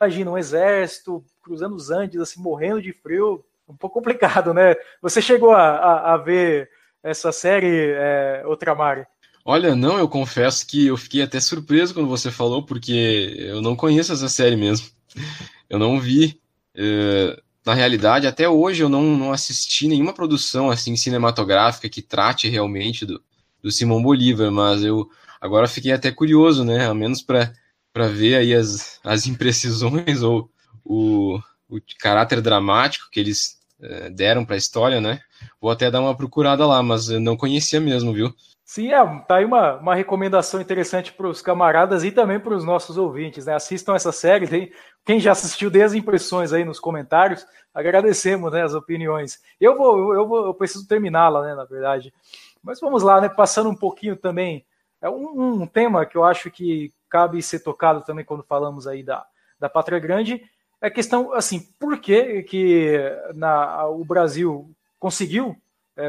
A: imagina um exército cruzando os Andes, assim, morrendo de frio, um pouco complicado, né, você chegou a, a, a ver essa série, é, Outramar?
B: Olha, não, eu confesso que eu fiquei até surpreso quando você falou, porque eu não conheço essa série mesmo. Eu não vi. É, na realidade, até hoje eu não, não assisti nenhuma produção assim cinematográfica que trate realmente do, do Simão Bolívar, mas eu agora fiquei até curioso, né? Ao menos para ver aí as, as [LAUGHS] imprecisões ou o, o caráter dramático que eles deram para a história, né? Vou até dar uma procurada lá, mas não conhecia mesmo, viu?
A: Sim, é, tá aí uma, uma recomendação interessante para os camaradas e também para os nossos ouvintes, né? Assistam essa série, tem, quem já assistiu, dê as impressões aí nos comentários, agradecemos né, as opiniões. Eu vou, eu vou, eu preciso terminá-la, né, na verdade. Mas vamos lá, né? Passando um pouquinho também, é um, um tema que eu acho que cabe ser tocado também quando falamos aí da, da Pátria Grande, é questão, assim, por que, que na, o Brasil conseguiu é,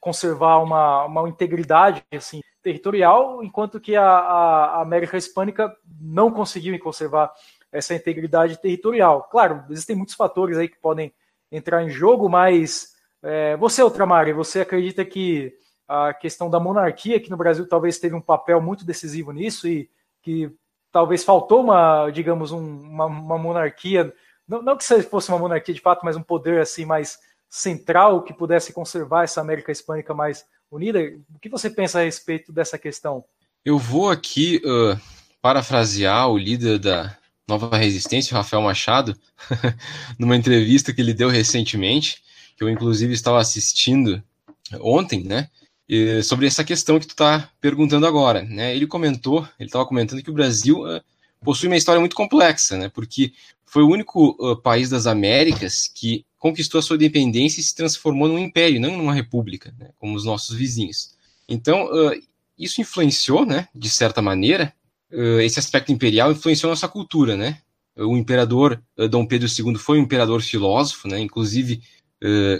A: conservar uma, uma integridade assim, territorial, enquanto que a, a, América Hispânica não conseguiu conservar essa integridade territorial. Claro, existem muitos fatores aí que podem entrar em jogo, mas é, você, Ultramar, você acredita que a questão da monarquia aqui no Brasil talvez teve um papel muito decisivo nisso e que talvez faltou uma, digamos, um, uma, uma, monarquia, não, não que fosse uma monarquia de fato, mas um poder assim mais central que pudesse conservar essa América Hispânica mais unida. O que você pensa a respeito dessa questão?
B: Eu vou aqui uh, parafrasear o líder da Nova Resistência, o Rafael Machado, [LAUGHS] numa entrevista que ele deu recentemente, que eu inclusive estava assistindo ontem, né? Sobre essa questão que tu está perguntando agora, né? Ele comentou, ele estava comentando que o Brasil uh, possui uma história muito complexa, né? Porque foi o único uh, país das Américas que conquistou a sua independência e se transformou num império, não numa república, né, como os nossos vizinhos. Então, uh, isso influenciou, né, de certa maneira, esse aspecto imperial influenciou nossa cultura, né? O imperador Dom Pedro II foi um imperador filósofo, né? Inclusive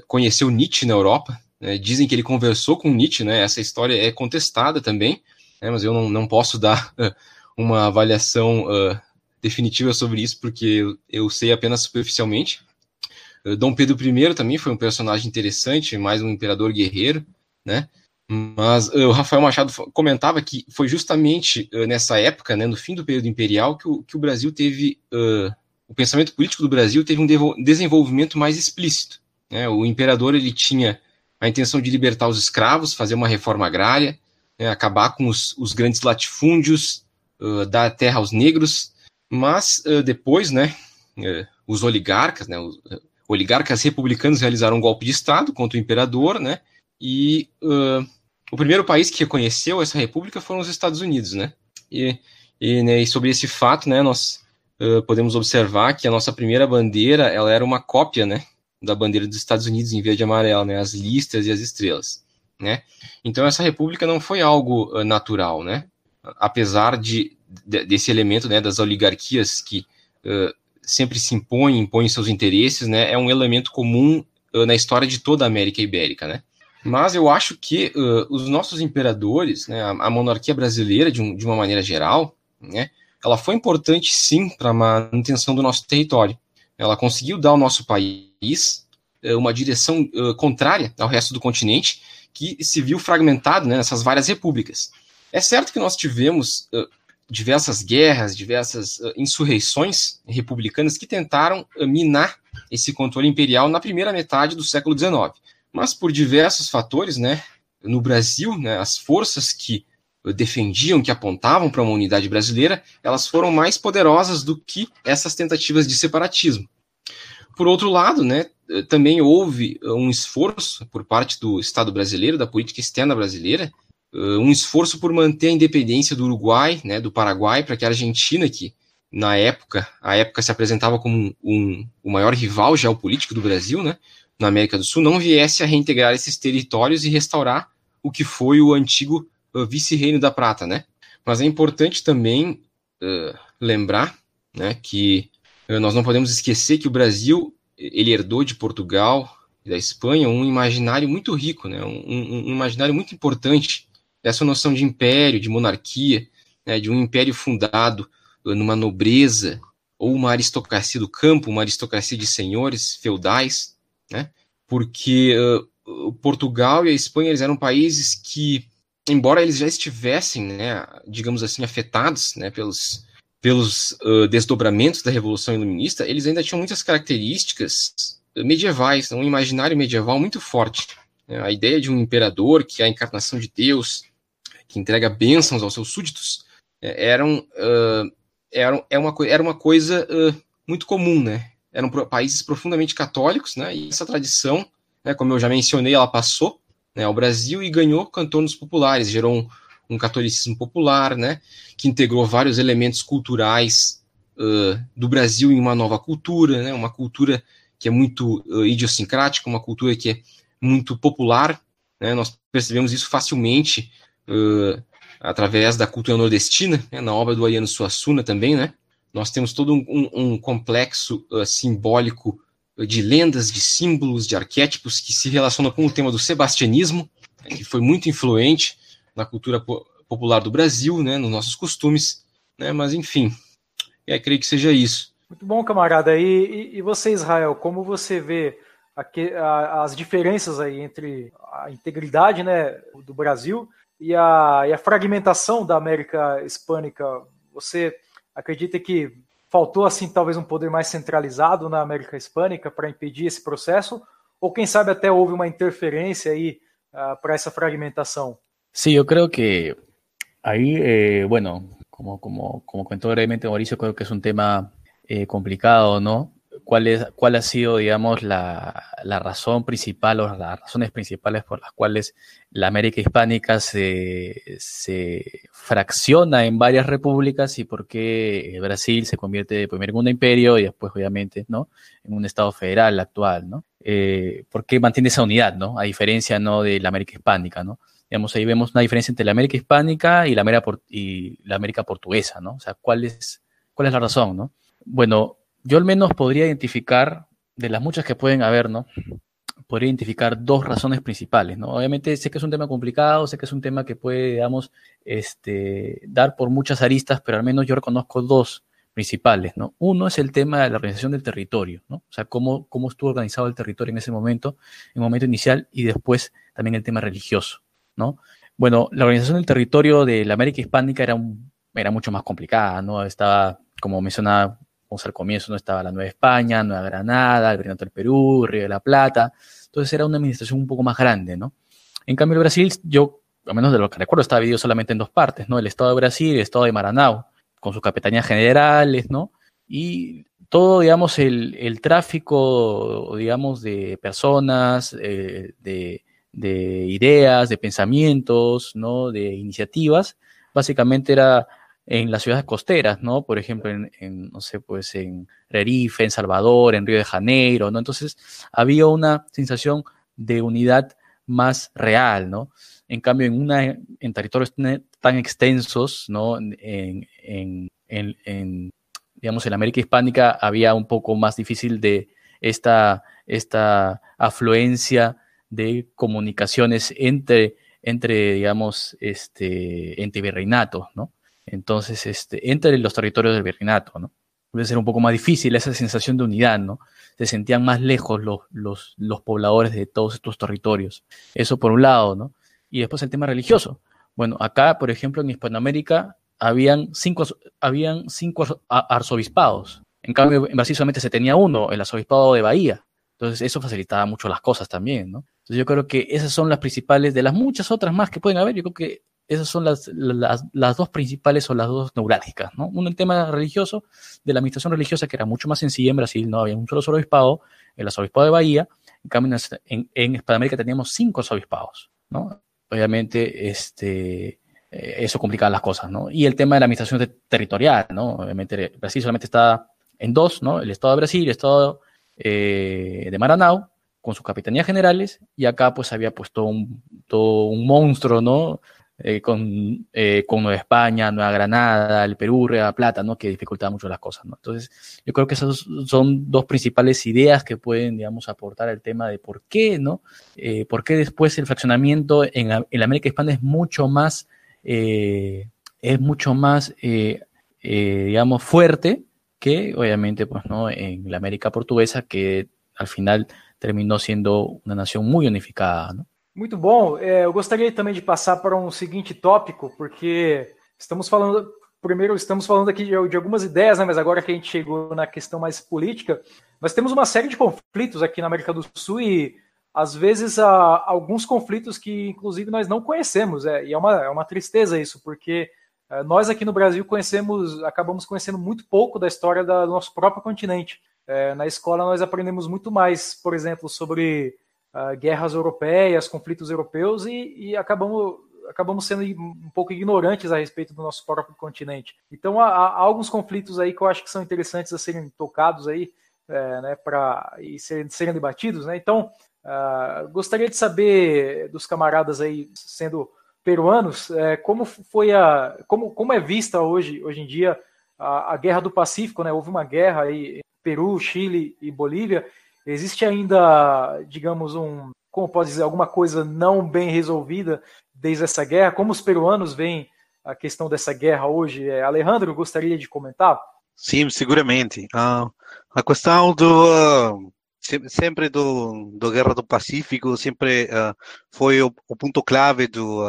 B: conheceu Nietzsche na Europa. Né? Dizem que ele conversou com Nietzsche, né? Essa história é contestada também, né? mas eu não, não posso dar uma avaliação definitiva sobre isso porque eu, sei apenas superficialmente. Eh, Dom Pedro I também foi um personagem interessante, mais um imperador guerreiro, né? Mas uh, o Rafael Machado comentava que foi justamente uh, nessa época, né, no fim do período imperial, que o, que o Brasil teve, uh, o pensamento político do Brasil teve um desenvolvimento mais explícito. Né? O imperador ele tinha a intenção de libertar os escravos, fazer uma reforma agrária, né, acabar com os, os grandes latifúndios, dar terra aos negros, mas depois, né, os oligarcas, né, os, oligarcas republicanos realizaram um golpe de Estado contra o imperador, né? E uh, o primeiro país que reconheceu essa república foram os Estados Unidos, né? E, e, né, e sobre esse fato, né, nós uh, podemos observar que a nossa primeira bandeira, ela era uma cópia, né, da bandeira dos Estados Unidos em verde e amarelo, né, as listas e as estrelas, né? Então essa república não foi algo uh, natural, né? Apesar de, de, desse elemento, né, das oligarquias que sempre se impõe, impõe seus interesses, né, é um elemento comum uh, na história de toda a América Ibérica, né. Mas eu acho que uh, os nossos imperadores, né, a, a monarquia brasileira, de, um, de, uma maneira geral, né, ela foi importante sim para a manutenção do nosso território. Ela conseguiu dar ao nosso país uh, uma direção contrária ao resto do continente, que se viu fragmentado né, nessas várias repúblicas. É certo que nós tivemos diversas guerras, diversas insurreições republicanas que tentaram minar esse controle imperial na primeira metade do século XIX. mas por diversos fatores, né, no Brasil, né, as forças que defendiam, que apontavam para uma unidade brasileira, elas foram mais poderosas do que essas tentativas de separatismo. Por outro lado, né, também houve um esforço por parte do Estado brasileiro, da política externa brasileira, um esforço por manter a independência do Uruguai, né, do Paraguai, para que a Argentina, que na época, a época se apresentava como um, um, o maior rival geopolítico do Brasil, né, na América do Sul, não viesse a reintegrar esses territórios e restaurar o que foi o antigo uh, vice-reino da Prata, né? Mas é importante também uh, lembrar, né, que nós não podemos esquecer que o Brasil ele herdou de Portugal e da Espanha um imaginário muito rico, né, um, um, um imaginário muito importante. Essa noção de império, de monarquia, né, de um império fundado numa nobreza ou uma aristocracia do campo, uma aristocracia de senhores feudais, né? Porque uh, Portugal e a Espanha eles eram países que, embora eles já estivessem, né, digamos assim, afetados né, pelos, pelos uh, desdobramentos da Revolução Iluminista, eles ainda tinham muitas características medievais, um imaginário medieval muito forte. Né? A ideia de um imperador, que é a encarnação de Deus, que entrega bênçãos aos seus súditos, é, eram, uh, eram, é uma, era uma coisa uh, muito comum, né? Eram países profundamente católicos, né? E essa tradição né, como eu já mencionei, ela passou né, ao Brasil e ganhou cantonos populares, gerou um, um catolicismo popular, né, que integrou vários elementos culturais uh, do Brasil em uma nova cultura, né, uma cultura que é muito uh, idiosincrática, uma cultura que é muito popular. Né, nós percebemos isso facilmente uh, através da cultura nordestina, né, na obra do Ayano Suassuna também, né, nós temos todo um, um, um complexo simbólico de lendas, de símbolos, de arquétipos que se relacionam com o tema do sebastianismo, né, que foi muito influente na cultura po popular do Brasil, né, nos nossos costumes, né, mas enfim, é, creio que seja isso.
A: Muito bom, camarada. E, e, você, Israel, como você vê aqui, a, as diferenças aí entre a integridade né, do Brasil e a, e a fragmentação da América Hispânica? Você acredita que faltou assim talvez um poder mais centralizado na América Hispânica para impedir esse processo, ou quem sabe até houve uma interferência aí uh, para esa fragmentación.
D: Sí, yo creo que ahí, eh, bueno, como, como, como comentó brevemente Mauricio, creo que es un tema eh, complicado, ¿no? ¿Cuál, es, ¿Cuál ha sido, digamos, la, la, razón principal o las razones principales por las cuales la América hispánica se, se fracciona en varias repúblicas y por qué Brasil se convierte primero en un imperio y después, obviamente, ¿no? En un Estado federal actual, ¿no? Eh, ¿Por qué mantiene esa unidad, ¿no? A diferencia, ¿no? De la América hispánica, ¿no? Digamos, ahí vemos una diferencia entre la América hispánica y la América, y la América portuguesa, ¿no? O sea, ¿cuál es, cuál es la razón, ¿no? Bueno, yo al menos podría identificar, de las muchas que pueden haber, ¿no? Podría identificar dos razones principales, ¿no? Obviamente sé que es un tema complicado, sé que es un tema que puede, digamos, este, dar por muchas aristas, pero al menos yo reconozco dos principales, ¿no? Uno es el tema de la organización del territorio, ¿no? O sea, cómo, cómo estuvo organizado el territorio en ese momento, en el momento inicial, y después también el tema religioso, ¿no? Bueno, la organización del territorio de la América Hispánica era, un, era mucho más complicada, ¿no? Estaba, como mencionaba al comienzo no estaba la Nueva España, Nueva Granada, el Virreinato del Perú, Río de la Plata. Entonces era una administración un poco más grande, ¿no? En cambio, el Brasil, yo, al menos de lo que recuerdo, estaba dividido solamente en dos partes, ¿no? El Estado de Brasil y el Estado de Maranao, con sus capitanías generales, ¿no? Y todo, digamos, el, el tráfico, digamos, de personas, eh, de, de ideas, de pensamientos, ¿no? De iniciativas, básicamente era en las ciudades costeras, ¿no? Por ejemplo, en, no sé, pues en Rerife, en Salvador, en Río de Janeiro, ¿no? Entonces había una sensación de unidad más real, ¿no? En cambio, en, una, en territorios tan extensos, ¿no? En, en, en, digamos, en América Hispánica había un poco más difícil de esta, esta afluencia de comunicaciones entre, entre digamos, este, entre virreinatos, ¿no? Entonces, este, entre los territorios del virreinato, ¿no? Puede ser un poco más difícil esa sensación de unidad, ¿no? Se sentían más lejos los, los, los pobladores de todos estos territorios. Eso por un lado, ¿no? Y después el tema religioso. Bueno, acá, por ejemplo, en Hispanoamérica habían cinco, habían cinco arzobispados. En cambio, en Brasil solamente se tenía uno, el arzobispado de Bahía. Entonces, eso facilitaba mucho las cosas también, ¿no? Entonces yo creo que esas son las principales, de las muchas otras más que pueden haber, yo creo que esas son las, las, las dos principales o las dos neurálgicas, ¿no? Uno el tema religioso, de la administración religiosa, que era mucho más sencilla en Brasil, no había un solo obispado, el arzobispado de Bahía, en cambio en, en Hispanoamérica teníamos cinco arzobispado, ¿no? Obviamente, este, eh, eso complicaba las cosas, ¿no? Y el tema de la administración territorial, ¿no? Obviamente Brasil solamente está en dos, ¿no? El Estado de Brasil el Estado eh, de Maranao, con sus capitanías generales, y acá pues había puesto un, todo un monstruo, ¿no? Eh, con, eh, con Nueva España, Nueva Granada, el Perú, Nueva Plata, ¿no? Que dificultaba mucho las cosas, ¿no? Entonces, yo creo que esas son dos principales ideas que pueden, digamos, aportar el tema de por qué, ¿no? Eh, por qué después el fraccionamiento en, en, la América Hispana es mucho más, es mucho más, digamos, fuerte que, obviamente, pues, ¿no? En la América Portuguesa, que al final terminó siendo una nación muy unificada, ¿no?
A: Muito bom. É, eu gostaria também de passar para um seguinte tópico, porque estamos falando. Primeiro, estamos falando aqui de, de algumas ideias, né, mas agora que a gente chegou na questão mais política, nós temos uma série de conflitos aqui na América do Sul e, às vezes, há alguns conflitos que, inclusive, nós não conhecemos. É, e é uma, é uma tristeza isso, porque é, nós aqui no Brasil conhecemos, acabamos conhecendo muito pouco da história da, do nosso próprio continente. É, na escola, nós aprendemos muito mais, por exemplo, sobre uh, guerras europeias, conflitos europeus e, e, acabamos, acabamos sendo um pouco ignorantes a respeito do nosso próprio continente. Então há, há alguns conflitos aí que eu acho que são interessantes a serem tocados aí, é, né, para e serem, serem, debatidos, né? Então uh, gostaria de saber dos camaradas aí sendo peruanos, é, como foi a, como, como é vista hoje, hoje em dia a, a guerra do Pacífico, né? Houve uma guerra aí Peru, Chile e Bolívia Existe ainda, digamos, um, como pode dizer, alguma coisa não bem resolvida desde essa guerra? Como os peruanos veem a questão dessa guerra hoje? É, Alejandro, gostaria de comentar?
C: Sim, seguramente. A questão do uh, sempre do, do Guerra do Pacífico sempre uh, foi o, o, ponto clave do,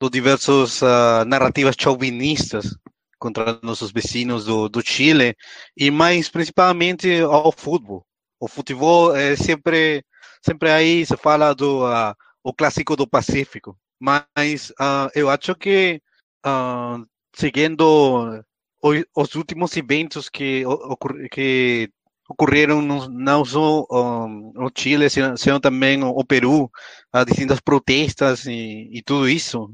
C: do diversos narrativas chauvinistas contra nossos vizinhos do, do Chile e mais principalmente ao futebol o futebol é sempre sempre aí se fala do uh, o clássico do Pacífico, mas uh, eu acho que uh, seguindo os últimos eventos que que ocorreram não só no Chile, sino também o Peru, a distintas protestas e, e tudo isso.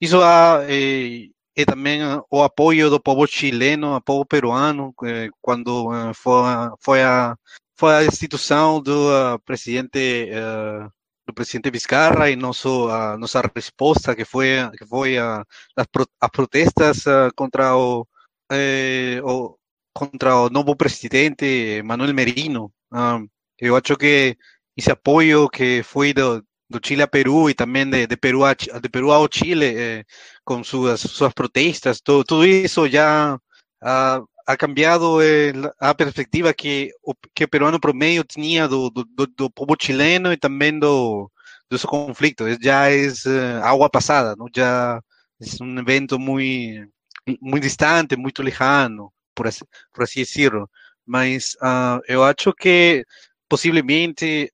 C: isso há eh, e também o apoio do povo chileno, do povo peruano, quando foi, foi a foi a instituição do uh, presidente do presidente Vizcarra e nosso a nossa resposta que foi que foi a, as, pro, as protestas contra o, eh, o, contra o novo presidente Manuel Merino. eu acho que esse apoio que foi do, do Chile a Peru e também de, de Peru a, de Peru ao Chile eh, com suas suas protestas, todo, tudo isso já ha cambiado el, a perspectiva que que o peruano promedio tenía do, do, do, povo chileno e também do, do seu conflito. Já é uh, água passada, não? já é um evento muito, muito distante, muito lejano, por assim, por assim dizer. Mas uh, eu acho que possivelmente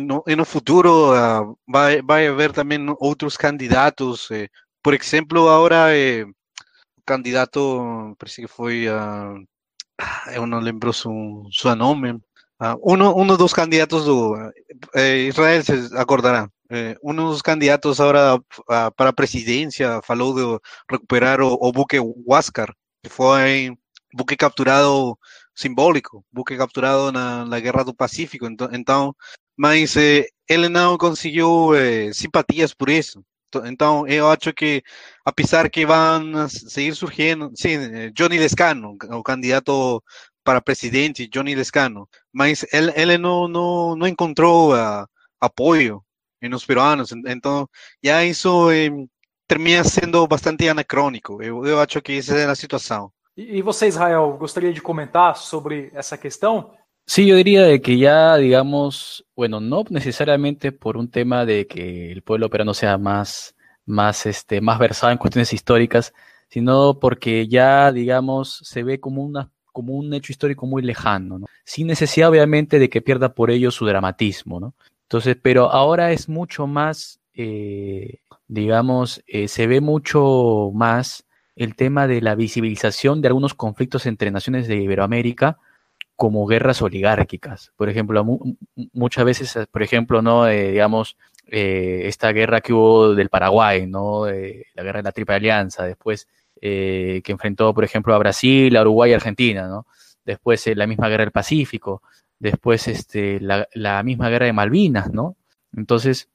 C: no, no futuro uh, vai, vai haver também outros candidatos. Eh, por exemplo, agora eh, candidato, parece que foi, uh, eu não lembro su, seu nome, uh, uno, uno dos candidatos do eh, Israel se acordará. Eh, uno dos candidatos agora uh, para a presidência falou de recuperar o, buque Huáscar, que foi buque capturado simbólico, buque capturado na, na Guerra do Pacífico. Então mas eh, ele não conseguiu eh, simpatias por isso. Então, eu acho que, apesar que vão seguir surgindo, sim, eh, Johnny Lescano, o candidato para presidente, Johnny Lescano, mas ele, ele não, não, não encontrou uh, apoio nos peruanos, então já isso eh, termina sendo bastante anacrônico. Eu, eu acho que essa é a situação.
A: E você, Israel, gostaria de comentar sobre essa questão?
D: Sí, yo diría de que ya, digamos, bueno, no necesariamente por un tema de que el pueblo peruano sea más, más, este, más versado en cuestiones históricas, sino porque ya, digamos, se ve como una como un hecho histórico muy lejano, ¿no? sin necesidad obviamente de que pierda por ello su dramatismo, ¿no? Entonces, pero ahora es mucho más, eh, digamos, eh, se ve mucho más el tema de la visibilización de algunos conflictos entre naciones de Iberoamérica como guerras oligárquicas. Por ejemplo, muchas veces, por ejemplo, no, digamos, esta guerra que hubo del Paraguay, no, la guerra de la Triple Alianza, después que enfrentó, por ejemplo, a Brasil, a Uruguay y Argentina, ¿no? Después la misma guerra del Pacífico después este, la, misma guerra de Malvinas, ¿no? Entonces,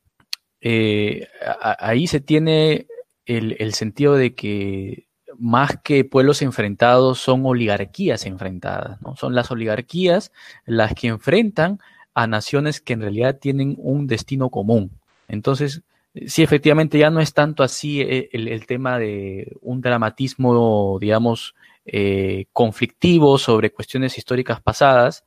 D: eh, ahí se tiene el, sentido de que más que pueblos enfrentados son oligarquías enfrentadas, ¿no? Son las oligarquías las que enfrentan a naciones que en realidad tienen un destino común. Entonces, sí, efectivamente ya no es tanto así eh, el, tema de un dramatismo, digamos, eh, conflictivo sobre cuestiones históricas pasadas,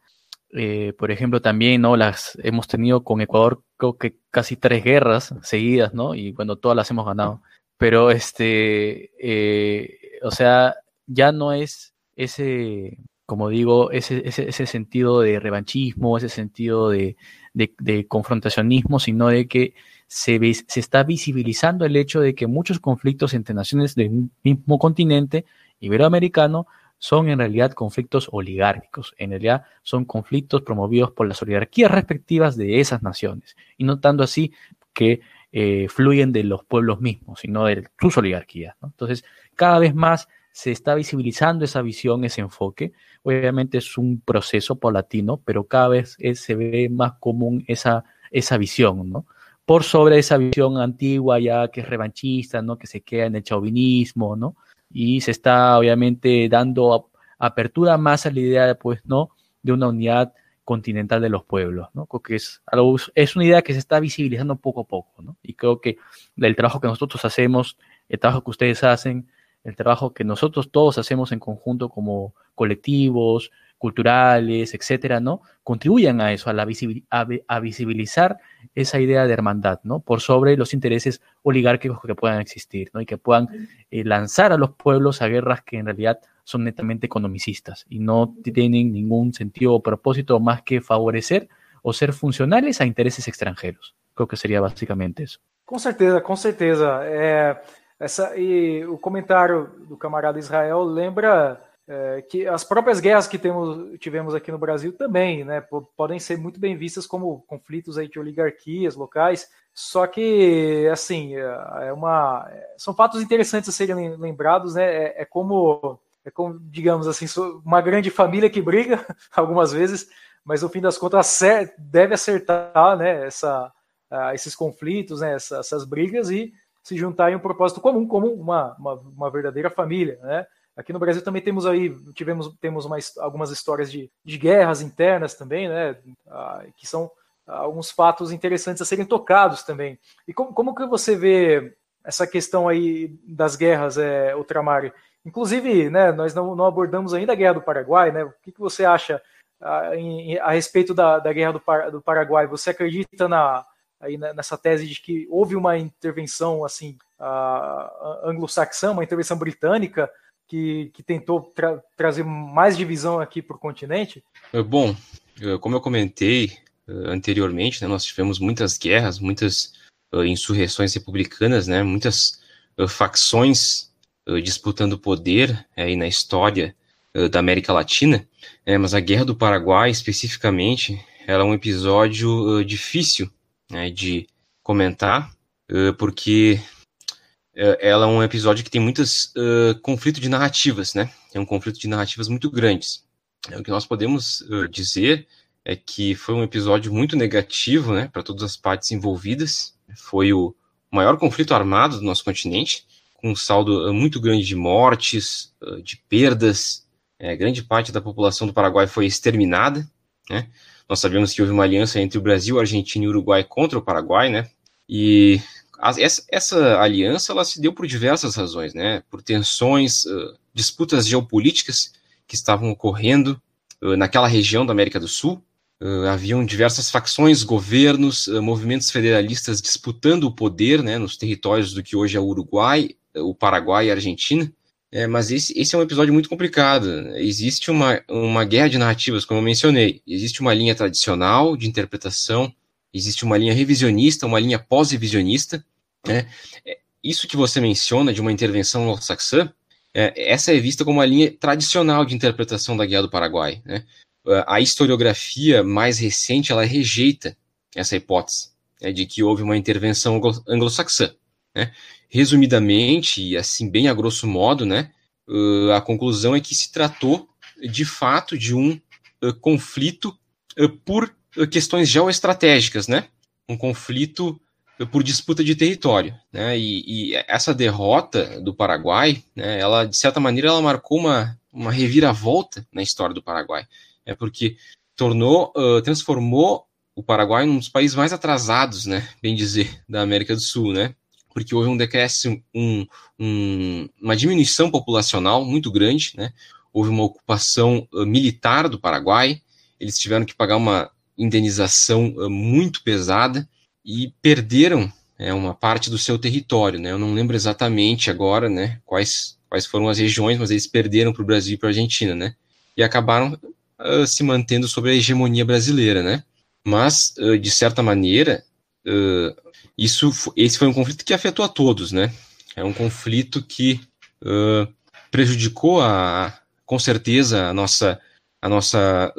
D: eh, por ejemplo, también, ¿no? Las hemos tenido con Ecuador, creo que casi tres guerras seguidas, ¿no? Y bueno, todas las hemos ganado. Pero este, eh, o sea, ya no es ese, como digo, ese, ese, sentido de revanchismo, ese sentido de, de, confrontacionismo, sino de que se, se está visibilizando el hecho de que muchos conflictos entre naciones del mismo continente iberoamericano son en realidad conflictos oligárquicos, en realidad son conflictos promovidos por las oligarquías respectivas de esas naciones, y no tanto así que eh, fluyen de los pueblos mismos, sino de sus oligarquías. Entonces, cada vez más se está visibilizando esa visión, ese enfoque. Obviamente es un proceso paulatino, pero cada vez se ve más común esa, esa visión, ¿no? Por sobre esa visión antigua ya que es revanchista, ¿no? Que se queda en el chauvinismo, ¿no? y se está obviamente dando apertura más a la idea, pues, ¿no? De una unidad continental de los pueblos, ¿no? Creo que es, algo, es una idea que se está visibilizando poco a poco, ¿no? Y creo que el trabajo que nosotros hacemos, el trabajo que ustedes hacen, el trabajo que nosotros todos hacemos en conjunto como colectivos, culturales, etcétera, ¿no? Contribuyan a eso, a, la a, visibilizar esa idea de hermandad, ¿no? Por sobre los intereses oligárquicos que puedan existir, ¿no? Y que puedan eh, lanzar a los pueblos a guerras que en realidad son netamente economicistas y no tienen ningún sentido o propósito más que favorecer o ser funcionales a intereses extranjeros. Creo que sería básicamente eso.
A: Com certeza, com certeza. É, e o comentário do camarada Israel lembra é, que as próprias guerras que temos, tivemos aqui no Brasil também, né, podem ser muito bem vistas como conflitos de oligarquias locais. Só que, assim, é, é uma, são fatos interessantes a serem lembrados, né? É, é como, é como, digamos assim, uma grande família que briga [LAUGHS] algumas vezes, mas no fim das contas deve acertar, né? Essa, esses conflitos, né? Essas, essas brigas e se juntar em um propósito comum, como uma, uma, uma verdadeira família, né? Aqui no Brasil também temos aí, tivemos temos uma, algumas histórias de, de guerras internas também, né? Ah, que são alguns fatos interessantes a serem tocados também. E como, como que você vê essa questão aí das guerras, é, Ultramar? Inclusive, né, nós não, não, abordamos ainda a Guerra do Paraguai, né? O que, que você acha a, em, a respeito da, da Guerra do, Par, do, Paraguai? Você acredita na, aí nessa tese de que houve uma intervenção assim anglo-saxã, uma intervenção britânica que, que tentou tra trazer mais divisão aqui para o continente?
B: É, bom, como eu comentei anteriormente, né, nós tivemos muitas guerras, muitas insurreições republicanas, né, muitas facções disputando poder aí na história da América Latina, né, mas a Guerra do Paraguai, especificamente, ela é um episódio difícil né, de comentar, porque ela é um episódio que tem muitos uh, conflitos de narrativas, né? É um conflito de narrativas muito grandes. O que nós podemos uh, dizer é que foi um episódio muito negativo, né, para todas as partes envolvidas. Foi o maior conflito armado do nosso continente, um saldo uh, muito grande de mortes, de perdas. É, grande parte da população do Paraguai foi exterminada, né? Nós sabemos que houve uma aliança entre o Brasil, Argentina e Uruguai contra o Paraguai, né? E essa, essa, aliança ela se deu por diversas razões, né? Por tensões, uh, disputas geopolíticas que estavam ocorrendo naquela região da América do Sul. Uh, haviam diversas facções, governos, movimentos federalistas disputando o poder, né? Nos territórios do que hoje é o Uruguai, o Paraguai e a Argentina. É, mas esse, esse, é um episódio muito complicado. Existe uma, uma guerra de narrativas, como eu mencionei. Existe uma linha tradicional de interpretação existe uma linha revisionista, uma linha pós-revisionista. Né? É, isso que você menciona de uma intervenção anglo-saxã, é, essa é vista como uma linha tradicional de interpretação da Guerra do Paraguai. Né? A historiografia mais recente ela rejeita essa hipótese né, de que houve uma intervenção anglo-saxã. Né? Resumidamente, e assim bem a grosso modo, né, a conclusão é que se tratou de fato de um conflito por questões geoestratégicas, né? um conflito por disputa de território, né? E, e, essa derrota do Paraguai, né? Ela de certa maneira ela marcou uma, uma reviravolta na história do Paraguai, é porque tornou, uh, transformou o Paraguai num dos países mais atrasados, né? Bem dizer, da América do Sul, né? Porque houve um decréscimo, um, um, uma diminuição populacional muito grande, né? Houve uma ocupação uh, militar do Paraguai, eles tiveram que pagar uma indenização uh, muito pesada e perderam é, uma parte do seu território. Né? Eu não lembro exatamente agora né, quais, quais foram as regiões, mas eles perderam para o Brasil e para a Argentina, né? E acabaram uh, se mantendo sobre a hegemonia brasileira, né? Mas, de certa maneira, uh, isso, esse foi um conflito que afetou a todos, né? É um conflito que prejudicou, a, com certeza, a nossa, a nossa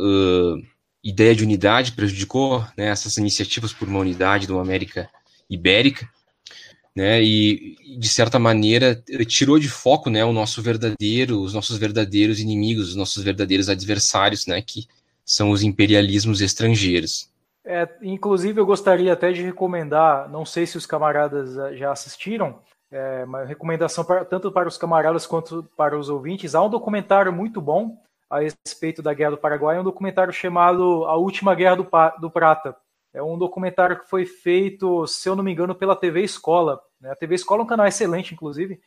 B: ideia de unidade prejudicou né, essas iniciativas por uma unidade de uma América Ibérica, né, e de certa maneira tirou de foco né, o nosso verdadeiro, os nossos verdadeiros inimigos, os nossos verdadeiros adversários, né, que são os imperialismos estrangeiros.
A: É, inclusive, eu gostaria até de recomendar, não sei se os camaradas já assistiram, é, uma recomendação para, tanto para os camaradas quanto para os ouvintes. Há um documentário muito bom a respeito da Guerra do Paraguai é um documentário chamado A Última Guerra do, do Prata. É um documentário que foi feito, se eu não me engano, pela TV Escola. Né? A TV Escola é um canal excelente, inclusive,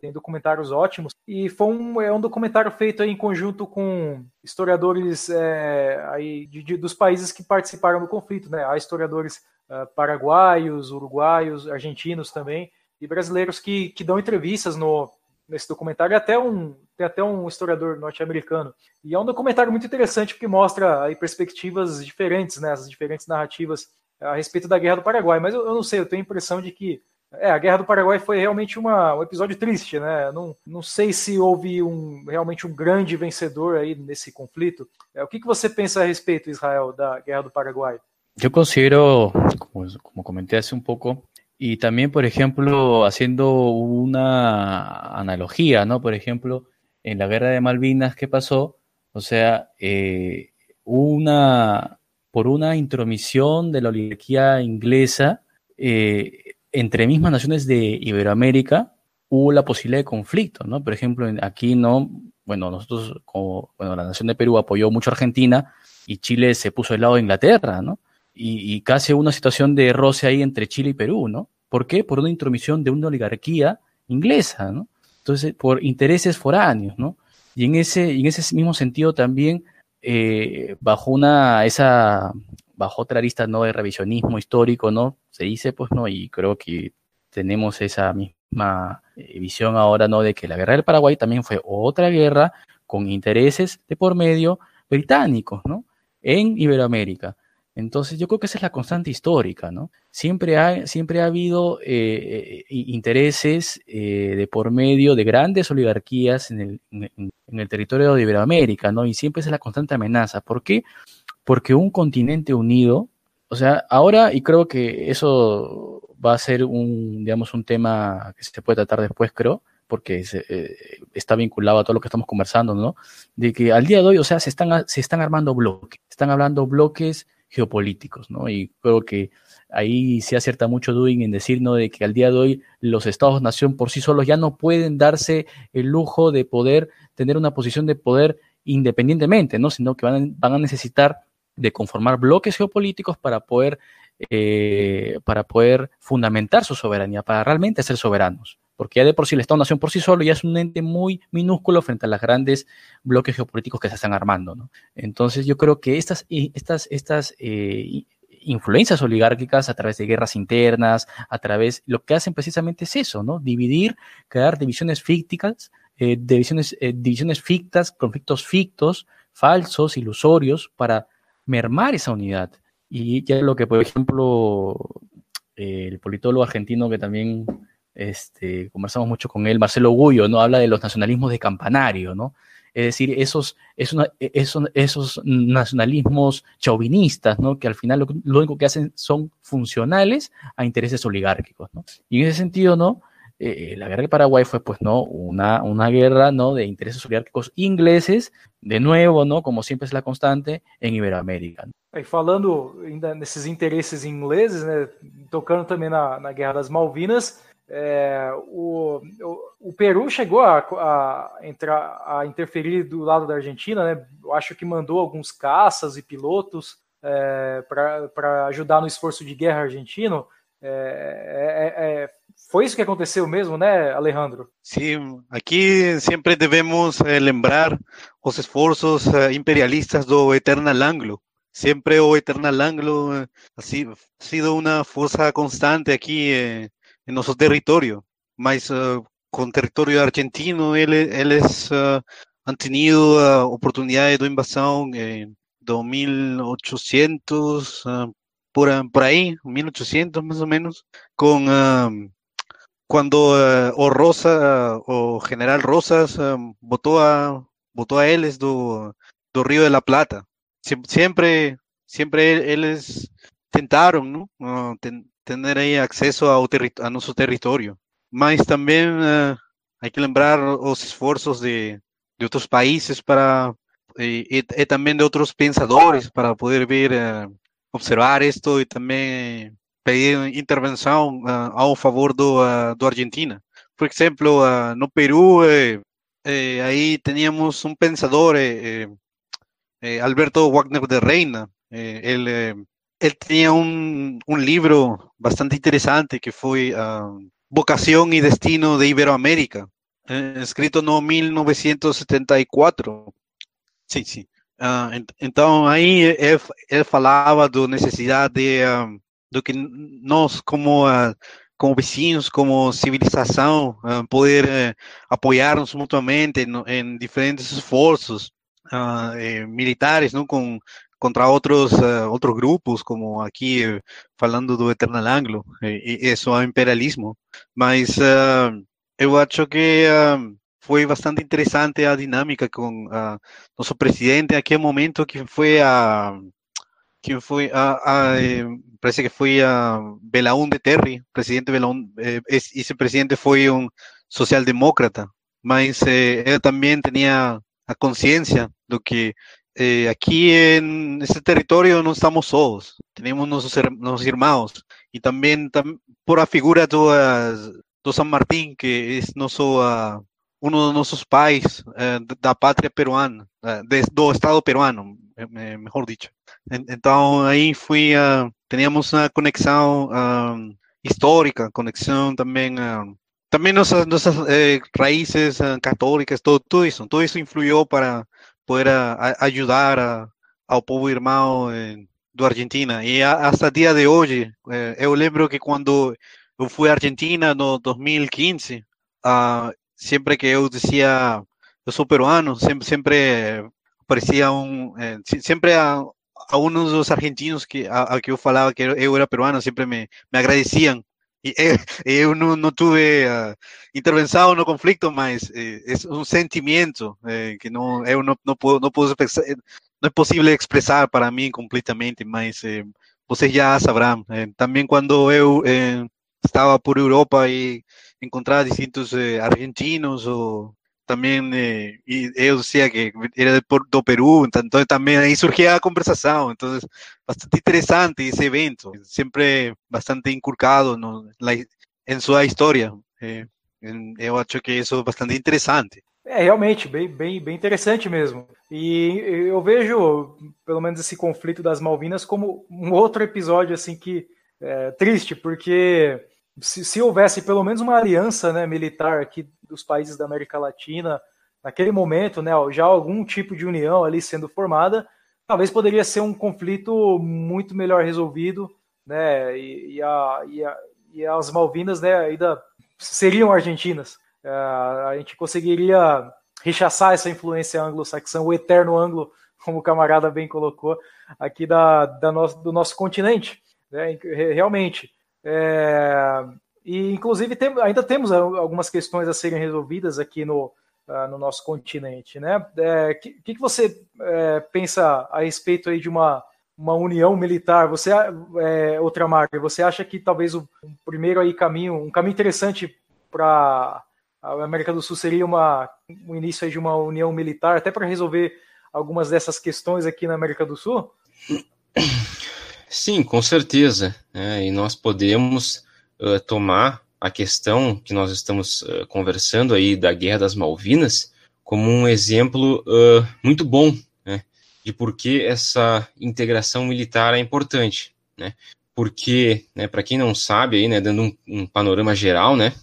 A: tem documentários ótimos. E foi um, é um documentário feito em conjunto com historiadores é, aí de, de, dos países que participaram do conflito. Né? Há historiadores uh, paraguaios, uruguaios, argentinos também, e brasileiros que, que dão entrevistas no, nesse documentário, até um, tem até um historiador norte-americano. E é um documentário muito interessante porque mostra aí perspectivas diferentes, né, as diferentes narrativas a respeito da Guerra do Paraguai. Mas eu, eu não sei, eu tenho a impressão de que é, a Guerra do Paraguai foi realmente uma, um episódio triste, né? Não, não sei se houve um, realmente um grande vencedor aí nesse conflito. É, o que, que você pensa a respeito, Israel, da Guerra do Paraguai?
D: Eu considero, como, como comenté hace un poco, Y también, por ejemplo, haciendo una analogía, ¿no? Por ejemplo, en la guerra de Malvinas, ¿qué pasó? O sea, eh, una, por una intromisión de la inglesa, eh, entre mismas naciones de Iberoamérica, hubo la posibilidad de conflicto, ¿no? Por ejemplo, aquí no, bueno, nosotros, como, bueno, la nación de Perú apoyó mucho a Argentina y Chile se puso del lado de Inglaterra, ¿no? y, casi una situación de roce ahí entre Chile y Perú, ¿no? ¿Por qué? Por una intromisión de una oligarquía inglesa, ¿no? Entonces, por intereses foráneos, ¿no? Y en ese, en ese mismo sentido también, eh, bajo una, esa, bajo otra lista, ¿no? De revisionismo histórico, ¿no? Se dice, pues, ¿no? Y creo que tenemos esa misma eh, visión ahora, ¿no? De que la guerra del Paraguay también fue otra guerra con intereses de por medio británicos, ¿no? En Iberoamérica. Entonces yo creo que esa es la constante histórica, ¿no? Siempre ha, siempre ha habido eh, eh, intereses de por medio de grandes oligarquías en el, en, el, territorio de Iberoamérica, ¿no? Y siempre es la constante amenaza. ¿Por qué? Porque un continente unido, o sea, ahora, y creo que eso va a ser un, digamos, un tema que se puede tratar después, creo, porque está vinculado a todo lo que estamos conversando, ¿no? De que al día de hoy, o sea, se están, se están armando bloques, están hablando bloques geopolíticos, ¿no? Y creo que ahí se acierta mucho Duin en decir, ¿no? De que al día de hoy los estados-nación por sí solos ya no pueden darse el lujo de poder tener una posición de poder independientemente, ¿no? Sino que van, van a necesitar de conformar bloques geopolíticos para poder, eh, para poder fundamentar su soberanía, para realmente ser soberanos porque ya de por sí el Estado-Nación por sí solo ya es un ente muy minúsculo frente a los grandes bloques geopolíticos que se están armando. ¿no? Entonces yo creo que estas, estas, estas eh, influencias oligárquicas a través de guerras internas, a través, lo que hacen precisamente es eso, ¿no? Dividir, crear divisiones ficticas, eh, divisiones, eh, divisiones fictas, conflictos fictos, falsos, ilusorios, para mermar esa unidad Y ya lo que, por ejemplo, eh, el politólogo argentino que también este, conversamos mucho con él, Marcelo Gullo, ¿no? Habla de los nacionalismos de campanario, ¿no? Es decir, esos, esos, esos nacionalismos chauvinistas, ¿no? Que al final lo, único que hacen son funcionales a intereses oligárquicos. Y en ese sentido, ¿no? Eh, la guerra del Paraguay fue, pues, ¿no? Una, una guerra, ¿no? De intereses oligárquicos ingleses, de nuevo, ¿no? Como siempre es la constante, en Iberoamérica.
A: E falando ainda nesses interesses ingleses, né, tocando também na, na Guerra das Malvinas, é, o, o, o, Peru chegou a, a, entrar, a interferir do lado da Argentina, né? Eu acho que mandou alguns caças e pilotos é, para ajudar no esforço de guerra argentino. É, é, é, foi isso que aconteceu mesmo, né, Alejandro?
C: Sim, aqui sempre devemos eh, lembrar os esforços eh, imperialistas do Eternal Anglo. Sempre o Eternal Anglo ha eh, sido uma força constante aqui en nuestro territorio, más uh, con territorio argentino, ellos uh, han tenido uh, oportunidades de invasión en 2800, por, por ahí, 1800 más o menos, con um, cuando o Rosa o General Rosas um, votó a votó a ellos do, do Río de la Plata. Siempre, siempre ellos tentaron, ¿no? tener ahí acceso a, a nuestro territorio. Mas también uh, hay que lembrar los esfuerzos de, de otros países para, y, también de otros pensadores para poder ver, uh, observar esto y también pedir intervención uh, a favor de, de Argentina. Por ejemplo, no Perú, eh, eh, ahí teníamos un pensador, Alberto Wagner de Reina, él él tenía un, un, libro bastante interesante que uh, Vocación y Destino de Iberoamérica, escrito no 1974. Sí, sí. Uh, ent então, aí ele, ele falava da necessidade de, uh, do que nós, como, uh, como vizinhos, como civilização, poder eh, apoiar-nos mutuamente em diferentes esforços eh, militares, não, com contra outros uh, outros grupos, como aqui falando do Eternal Anglo, e, e isso é imperialismo. Mas uh, eu acho que uh, foi bastante interessante a dinâmica com uh, nosso presidente aquele momento que foi a que foi a, a parece que foi a Belaún de Terry, presidente Belaún, eh, esse presidente foi um social-demócrata, mas eh, ele também tinha a consciência do que eh, aquí en este territorio no estamos solos, tenemos nuestros, nuestros hermanos y también tam, por la figura de, de San Martín, que es nuestro, uh, uno de nuestros pais uh, da pátria peruana, uh, de, do Estado peruano, mejor dicho. Entonces ahí fui, teníamos una conexión histórica, conexión también también nuestras, nuestras eh, raíces uh, católicas, todo, todo eso, todo eso influyó para poder a, ayudar a, ao povo irmão eh, do Argentina. E a, hasta dia de hoje, eu lembro que quando eu fui à Argentina no 2015, uh, sempre que eu dizia eu sou peruano, sempre, sempre aparecia um, eh, sempre a, a um dos argentinos que a, a, que eu falava que eu era peruano, sempre me, me agradeciam e eu [LAUGHS] não, não tive uh, no conflito, mas eh, é um sentimento eh, que não eu não, não, não posso não é possível para mim completamente, mas eh, vocês já saberão. também quando eu estava por Europa e encontrava distintos argentinos ou também eh, eu dizia que era do Peru, então também aí surgia a conversação, então bastante interessante esse evento, sempre bastante inculcado no, em sua história. Eh, eu acho que isso é bastante interessante.
A: É realmente bem, bem, bem interessante mesmo. E eu vejo, pelo menos, esse conflito das Malvinas como um outro episódio assim que é triste, porque se, se, houvesse pelo menos uma aliança né, militar aqui dos países da América Latina, naquele momento, né, já algum tipo de união ali sendo formada, talvez poderia ser um conflito muito melhor resolvido, né, e, e, a, e, a, e as Malvinas né, ainda seriam argentinas. Uh, a gente conseguiria rechaçar essa influência anglo-saxã, o eterno anglo, como o camarada bem colocou, aqui da, da nosso, do nosso continente. Né? Realmente. É, e, inclusive, tem, ainda temos algumas questões a serem resolvidas aqui no, uh, no nosso continente. Né? O é, que, que, você é, pensa a respeito aí de uma, uma união militar? Você, é, outra marca, você acha que talvez o, o primeiro aí caminho, um caminho interessante para a América do Sul seria uma, um início de uma união militar, até para resolver algumas dessas questões aqui na América do Sul?
B: Sim, com certeza. É, e nós podemos uh, tomar a questão que nós estamos uh, conversando aí da Guerra das Malvinas como um exemplo uh, muito bom né, de por que essa integração militar é importante. Né? Porque, né, para quem não sabe, aí, né, dando um, um panorama geral, né,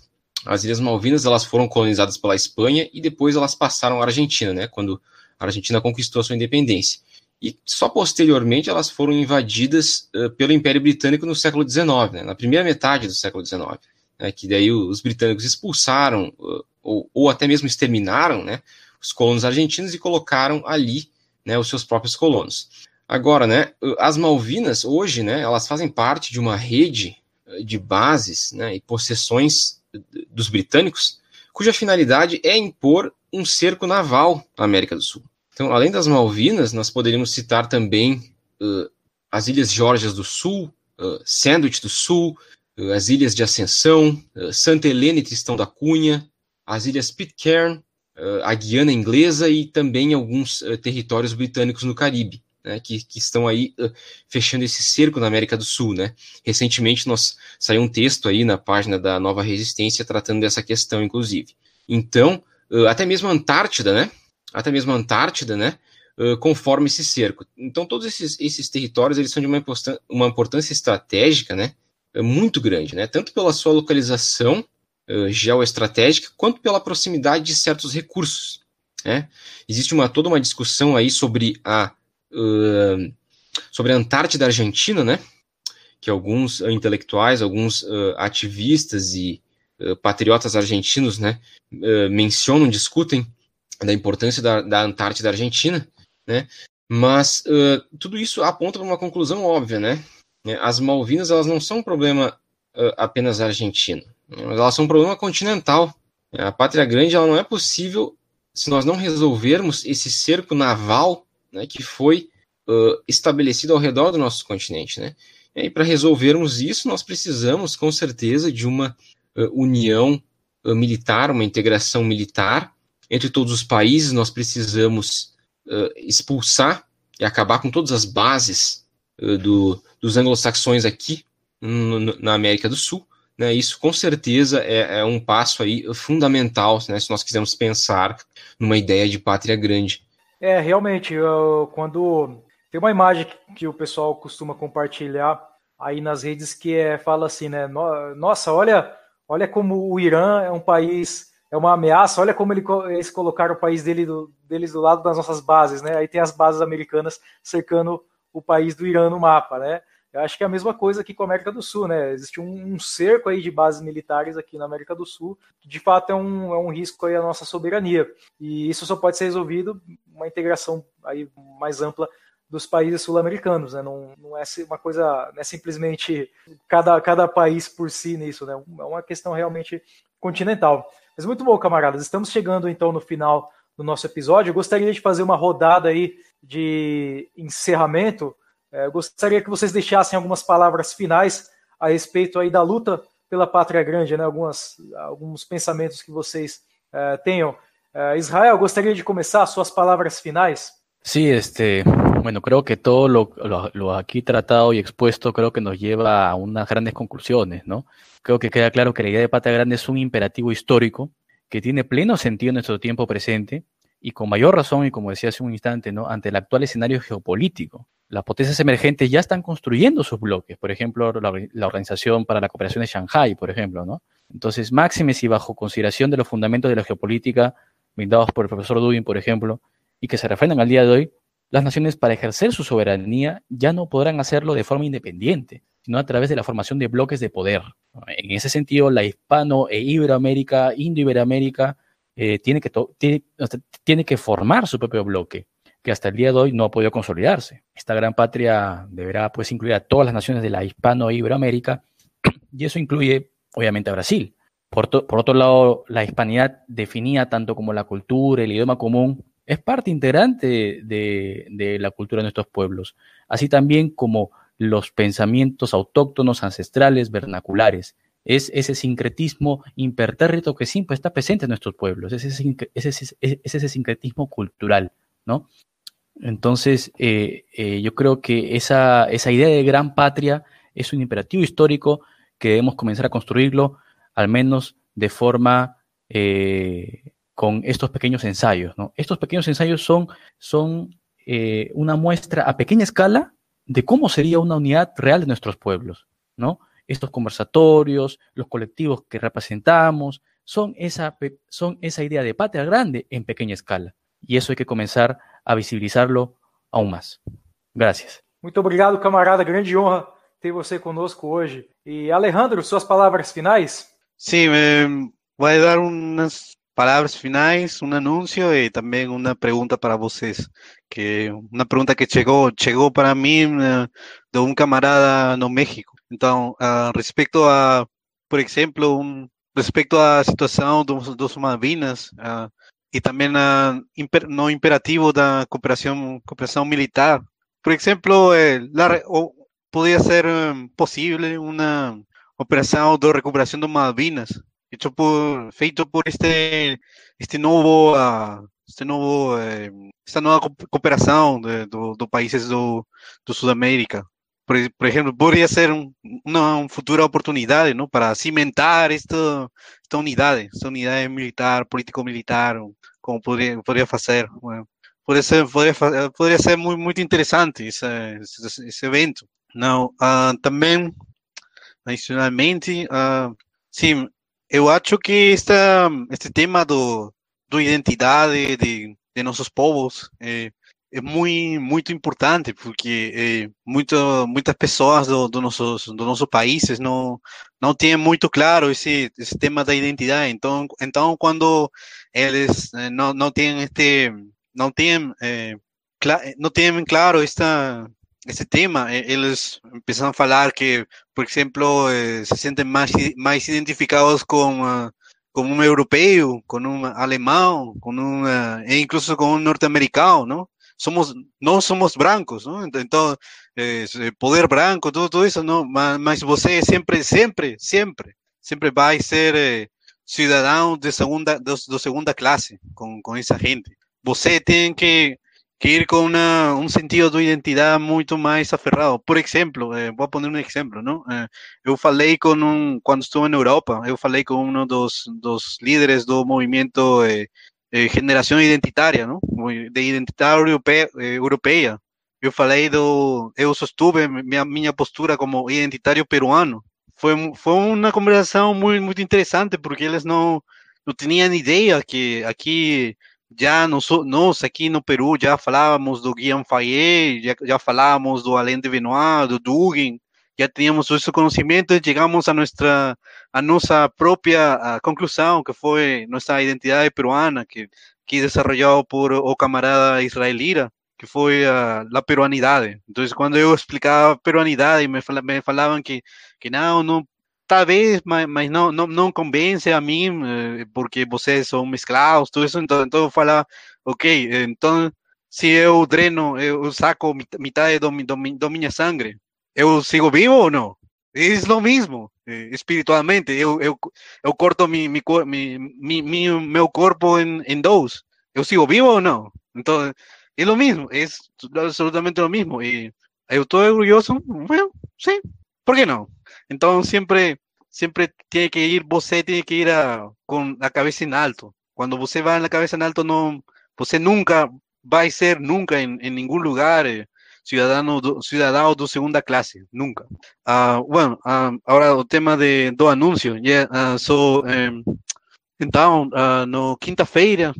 B: as Ilhas Malvinas elas foram colonizadas pela Espanha e depois elas passaram à Argentina, né, quando a Argentina conquistou a sua independência. E só posteriormente elas foram invadidas uh, pelo Império Britânico no século XIX, né, na primeira metade do século XIX, né, que daí os britânicos expulsaram uh, ou, ou, até mesmo exterminaram né, os colonos argentinos e colocaram ali né, os seus próprios colonos. Agora, né, as Malvinas hoje, né, elas fazem parte de uma rede de bases e possessões dos britânicos, cuja finalidade é impor um cerco naval na América do Sul. Então, além das Malvinas, nós poderíamos citar também uh, as Ilhas Geórgias do Sul, uh, Sandwich do Sul, uh, as Ilhas de Ascensão, Santa Helena e Tristão da Cunha, as Ilhas Pitcairn, a Guiana Inglesa e também alguns territórios britânicos no Caribe né, que, que, estão aí uh, fechando esse cerco na América do Sul, né? Recentemente nós saiu um texto aí na página da Nova Resistência tratando dessa questão, inclusive. Então, uh, até mesmo a Antártida, né? Até mesmo a Antártida, né? Uh, conforme esse cerco. Então, todos esses, esses territórios eles são de uma, importância, uma importância estratégica, né? Muito grande, né? Tanto pela sua localização geoestratégica, quanto pela proximidade de certos recursos. Né? Existe uma, toda uma discussão aí sobre a uh, sobre a Antártida Argentina, né? Que alguns uh, intelectuais, alguns uh, ativistas e patriotas argentinos, né, mencionam, discutem da importância da, da Antártida Argentina, né? Mas tudo isso aponta para uma conclusão óbvia, né? As Malvinas elas não são um problema apenas argentino, né? mas elas são um problema continental. A Pátria Grande ela não é possível se nós não resolvermos esse cerco naval né, que foi uh, estabelecido ao redor do nosso continente. Né? E para resolvermos isso, nós precisamos, com certeza, de uma uh, união uh, militar, uma integração militar entre todos os países. Nós precisamos expulsar e acabar com todas as bases do, dos anglo-saxões aqui no, na América do Sul. Né, isso com certeza é, é, um passo aí fundamental né, se nós quisermos pensar numa ideia de pátria grande.
A: É, realmente, eu, quando tem uma imagem que o pessoal costuma compartilhar aí nas redes que é, fala assim, né? Nossa, olha, olha como o Irã é um país, é uma ameaça, olha como ele, eles colocaram o país dele do, deles do lado das nossas bases, né? Aí tem as bases americanas cercando o país do Irã no mapa, né? Eu acho que é a mesma coisa aqui com a América do Sul, né? Existe um, um, cerco aí de bases militares aqui na América do Sul, que de fato é um, é um risco aí à nossa soberania. E isso só pode ser resolvido uma integração aí mais ampla dos países sul-americanos, né? Não, não é uma coisa, não é simplesmente cada, cada país por si nisso, né? É uma questão realmente continental. Mas muito bom, camaradas. Estamos chegando então no final do nosso episódio. Eu gostaria de fazer uma rodada aí de encerramento é, gostaria que vocês deixassem algumas palavras finais a respeito aí da luta pela pátria grande, né? Algumas, alguns pensamentos que vocês é, tenham. É, Israel, gostaria de começar suas palavras finais.
D: Sí, este, bueno, creo que todo lo, lo, lo, aquí tratado y expuesto creo que nos lleva a unas grandes conclusiones, ¿no? Creo que queda claro que la idea de patria grande es un imperativo histórico que tiene pleno sentido en nuestro tiempo presente y con mayor razón, y como decía hace un instante, ¿no? Ante el actual escenario geopolítico las potencias emergentes ya están construyendo sus bloques, por ejemplo, la, Organización para la Cooperación de Shanghai, por ejemplo, ¿no? Entonces, máximes y bajo consideración de los fundamentos de la geopolítica brindados por el profesor Dubin, por ejemplo, y que se refrendan al día de hoy, las naciones para ejercer su soberanía ya no podrán hacerlo de forma independiente, sino a través de la formación de bloques de poder. En ese sentido, la hispano e iberoamérica, indo-iberoamérica, eh, tiene, que tiene, tiene que formar su propio bloque que hasta el día de hoy no ha podido consolidarse. Esta gran patria deberá pues incluir a todas las naciones de la hispano-iberoamérica [CLEARS THROAT] y eso incluye obviamente a Brasil. Por, por, otro lado, la hispanidad definida tanto como la cultura, el idioma común, es parte integrante de, de, la cultura de nuestros pueblos, así también como los pensamientos autóctonos, ancestrales, vernaculares. Es ese sincretismo impertérrito que siempre está presente en nuestros pueblos, es ese, es ese, es ese sincretismo cultural, ¿no? Entonces, eh, eh, yo creo que esa, esa idea de gran patria es un imperativo histórico que debemos comenzar a construirlo, al menos de forma eh, con estos pequeños ensayos. ¿no? Estos pequeños ensayos son, son una muestra a pequeña escala de cómo sería una unidad real de nuestros pueblos. ¿no? Estos conversatorios, los colectivos que representamos, son esa, son esa idea de patria grande en pequeña escala. Y eso hay que comenzar a visibilizarlo aún más. Gracias.
A: Muito obrigado, camarada. Grande honra ter você conosco hoje. E Alejandro, suas palavras finais?
C: Sim, eh, vou dar umas palavras finais, um anúncio e também uma pergunta para vocês. Que uma pergunta que chegou chegou para mim uh, de um camarada no México. Então, uh, respeito a, por exemplo, um, respeito à situação dos, dos Malvinas, uh, e também na, no imperativo da cooperação, cooperação militar. Por exemplo, eh, la, o, podia ser um, possível uma operação de recuperação de Malvinas, feito por, feito por este, este novo, uh, este novo, eh, esta nova cooperação de, do, do países do, do Sudamérica. Por, por exemplo, poderia ser um, uma, futura oportunidade não, para cimentar esta, esta unidade, esta unidade militar, político-militar, como poderia, poderia fazer. Poderia ser, poderia, poderia ser muito, muito interessante esse, esse, esse evento. Não, uh, também, adicionalmente, uh, sim, eu acho que esta, este tema do, do identidade de, de nossos povos é, é muito, muito importante, porque é, muito, muitas pessoas do, do, nossos, do nosso países não, não têm muito claro esse, esse tema da identidade. Então, então quando eles eh, não, não têm este não têm eh, não têm claro esta esse tema eles começam a falar que por exemplo eh, se sentem mais mais identificados com uh, com um europeu com um alemão com um uh, e incluso com um norte-americano não somos não somos brancos não então eh, poder branco tudo, tudo isso não mas, mas você sempre sempre sempre sempre vai ser cidadão de segunda, de segunda classe com, com essa gente. Você tem que, que ir com uma, um sentido de identidade muito mais aferrado. Por exemplo, eh, vou poner um exemplo, não? Eh, eu falei com um, quando estive na Europa, eu falei com um dos, dos líderes do movimento eh, eh Geração Identitária, não? De identidade europeia, eh, europeia. Eu falei do, eu sostuve minha, minha postura como identitário peruano foi, foi uma conversação muito, muito interessante, porque eles não, não tinham ideia que aqui, já nós, nós aqui no Peru, já falávamos do Guillaume Fayet, já, já falávamos do Alain de Benoit, do Dugin, já tínhamos esse conhecimento e chegamos a nossa, a nossa própria a conclusão, que foi nossa identidade peruana, que, que desenvolveu por o camarada Israel Lira, que foi a, a peruanidade. Então, quando eu explicava peruanidade, me falavam que, que não, não talvez, mas, mas não, não, não convence a mim, eh, porque vocês são mesclados, tudo isso. Então, então eu ok, então se eu dreno, eu saco metade do, minha sangue, eu sigo vivo ou não? É o mesmo, eh, espiritualmente. Eu, eu, eu corto mi, mi, mi, mi, meu corpo em, em dois. Eu sigo vivo ou não? Então, es lo mismo, es absolutamente lo mismo. Y yo estoy orgulloso, bueno, sí, ¿por qué no? Entonces siempre, siempre tiene que ir, usted tiene que ir con la cabeza en alto. Cuando usted va en la cabeza en alto, no, usted nunca va a ser, nunca en, en ningún lugar, eh, ciudadano, ciudadano de segunda clase, nunca. Uh, bueno, uh, ahora el tema de dos anuncios. Yeah, uh, so, um, no quinta-feira,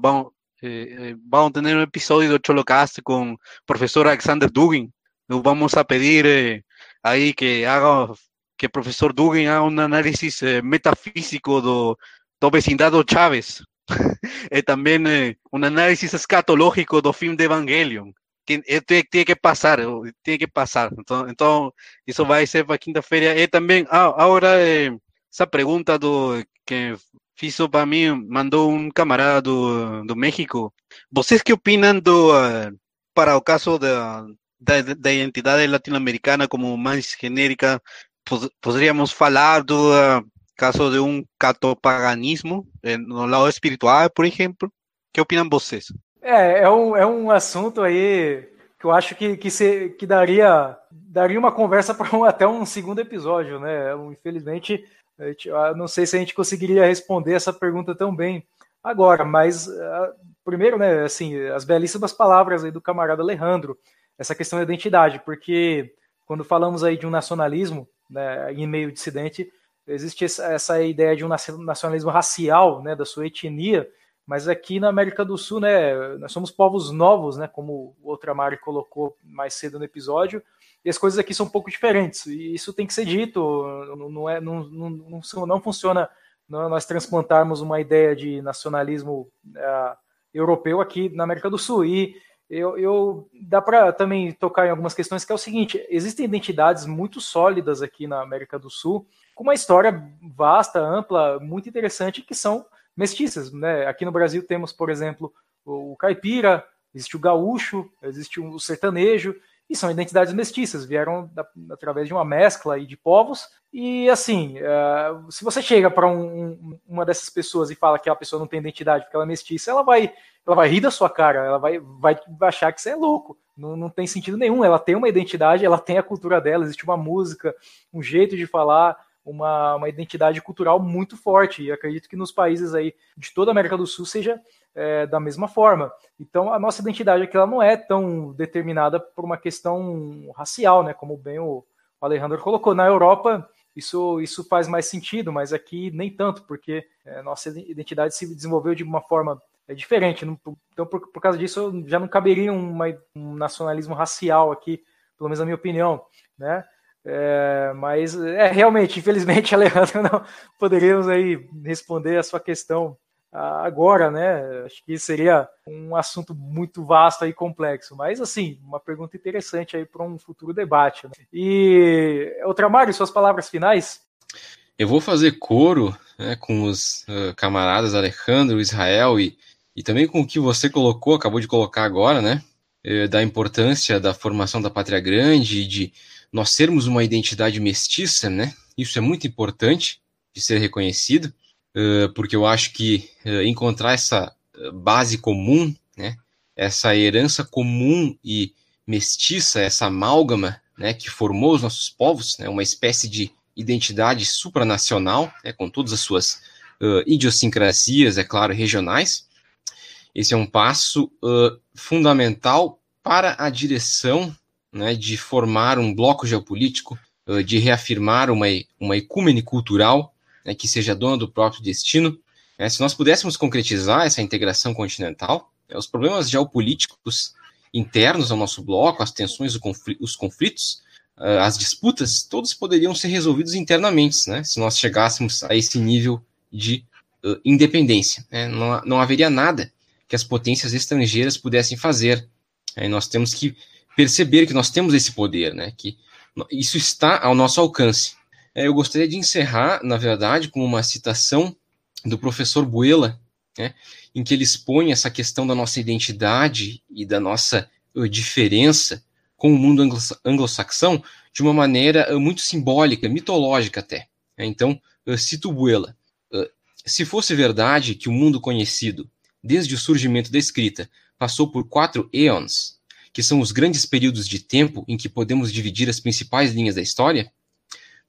C: vamos, eh, eh, vamos a tener un episodio de Cholocast con profesor Alexander Dugin. Nos vamos a pedir eh, ahí que haga, que profesor Dugin haga un análisis eh, metafísico do, do vecindado Chávez. [LAUGHS] é também é, um análise escatológico do filme de Evangelion. Tem, tem, tem que passar, tem que passar. Então, então isso vai ser para quinta-feira. E também, ah, agora, essa pergunta do que fiz para mim, mandou um camarada do, México. Vocês que opinam do, para o caso da, da, da identidade latino-americana como mais genérica, pod poderíamos falar do uh, caso de um catopaganismo eh, no lado espiritual, por exemplo. Que opinam vocês?
A: É, é um, é um assunto aí que eu acho que, que, se, que daria, daria uma conversa [LAUGHS] para um, até um segundo episódio, né? Infelizmente, eu não sei se a gente conseguiria responder essa pergunta tão bem agora, mas uh, primeiro, né, assim, as belíssimas palavras aí do camarada Alejandro, essa questão da identidade, porque quando falamos aí de um nacionalismo, né, em meio dissidente, existe essa ideia de um nacionalismo racial, né, da sua etnia, mas aqui na América do Sul, né, nós somos povos novos, né, como o Outramari colocou mais cedo no episódio, e as coisas aqui são um pouco diferentes, e isso tem que ser dito, não, é, não, não, não, não funciona nós transplantarmos uma ideia de nacionalismo uh, europeu aqui na América do Sul, e eu, eu dá para também tocar em algumas questões que é o seguinte: existem identidades muito sólidas aqui na América do Sul, com uma história vasta, ampla, muito interessante, que são mestiças. Né? Aqui no Brasil temos, por exemplo, o caipira, existe o gaúcho, existe o sertanejo, e são identidades mestiças, vieram da, através de uma mescla de povos. E assim, uh, se você chega para um, um, uma dessas pessoas e fala que a pessoa não tem identidade porque ela é mestiça, ela vai, ela vai rir da sua cara, ela vai, vai achar que você é louco. Não, não tem sentido nenhum. Ela tem uma identidade, ela tem a cultura dela, existe uma música, um jeito de falar, uma, uma identidade cultural muito forte. E acredito que nos países aí de toda a América do Sul seja é, da mesma forma. Então, a nossa identidade aqui ela não é tão determinada por uma questão racial, né? Como bem o, Alejandro colocou. Na Europa, isso, isso faz mais sentido, mas aqui nem tanto, porque é, nossa identidade se desenvolveu de uma forma é, diferente. Então, por, por causa disso, já não caberia um nacionalismo racial aqui, pelo menos na minha opinião, né? É, mas é realmente, infelizmente, [LAUGHS] Alejandro, não poderíamos aí responder a sua questão agora, né? Acho que seria um assunto muito vasto e complexo, mas assim, uma pergunta interessante aí para um futuro debate. Né? E Mário, suas palavras finais?
B: Eu vou fazer coro né, com os uh, camaradas Alejandro, Israel e, e também com o que você colocou, acabou de colocar agora, né? Eh, da importância da formação da pátria grande e de nós sermos uma identidade mestiça, né? Isso é muito importante de ser reconhecido, porque eu acho que encontrar essa base comum, né? Essa herança comum e mestiça, essa amálgama, né? Que formou os nossos povos, né? Uma espécie de identidade supranacional, né, com todas as suas uh, idiosincrasias, é claro, regionais. Esse é um passo uh, fundamental para a direção né, de formar um bloco geopolítico, uh, de reafirmar uma, uma ecumene cultural né, que seja dona do próprio destino. É, se nós pudéssemos concretizar essa integração continental, é, os problemas geopolíticos internos ao nosso bloco, as tensões, os conflitos, as disputas, todos poderiam ser resolvidos internamente, né, se nós chegássemos a esse nível de uh, independência. Né, não, não haveria nada que as potências estrangeiras pudessem fazer. Nós temos que perceber que nós temos esse poder, né? Que isso está ao nosso alcance. É, eu gostaria de encerrar, na verdade, com uma citação do professor Buela, né, em que ele expõe essa questão da nossa identidade e da nossa uh, diferença com o mundo anglo-saxão de uma maneira uh, muito simbólica, mitológica até. É, então, cito Buela. Se fosse verdade que o mundo conhecido, desde o surgimento da escrita, passou por quatro eons, que são os grandes períodos de tempo em que podemos dividir as principais linhas da história,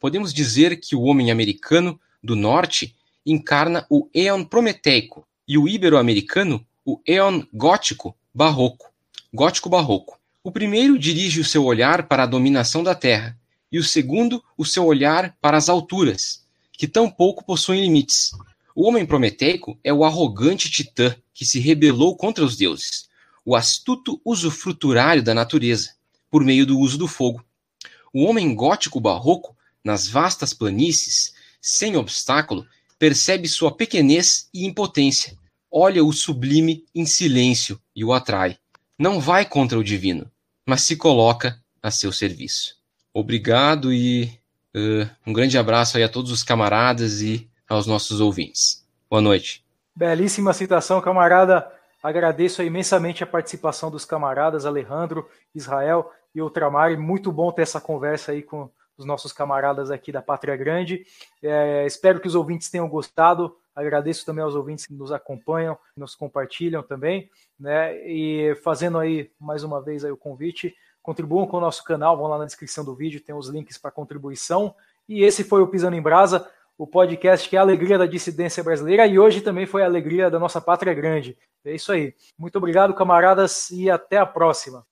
B: podemos dizer que o homem americano do norte encarna o éon prometeico e o ibero-americano o éon gótico barroco, gótico barroco. O primeiro dirige o seu olhar para a dominação da terra e o segundo o seu olhar para as alturas, que tão pouco possuem limites. O homem prometeico é o arrogante titã que se rebelou contra os deuses o astuto usufruturário da natureza, por meio do uso do fogo. O homem gótico barroco, nas vastas planícies, sem obstáculo, percebe sua pequenez e impotência, olha o sublime em silêncio e o atrai. Não vai contra o divino, mas se coloca a seu serviço. Obrigado e uh, um grande abraço aí a todos os camaradas e aos nossos ouvintes. Boa noite.
A: Belíssima citação, camarada. Agradeço imensamente a participação dos camaradas Alejandro, Israel e Ultramar. Muito bom ter essa conversa aí com os nossos camaradas aqui da Pátria Grande. É, espero que os ouvintes tenham gostado. Agradeço também aos ouvintes que nos acompanham, nos compartilham também, né? E fazendo aí mais uma vez aí o convite, contribuam com o nosso canal, vão lá na descrição do vídeo, tem os links para contribuição. E esse foi o Pisando em Brasa, o podcast que é a alegria da dissidência brasileira e hoje também foi a alegria da nossa pátria grande. É isso aí. Muito obrigado, camaradas, e até a próxima.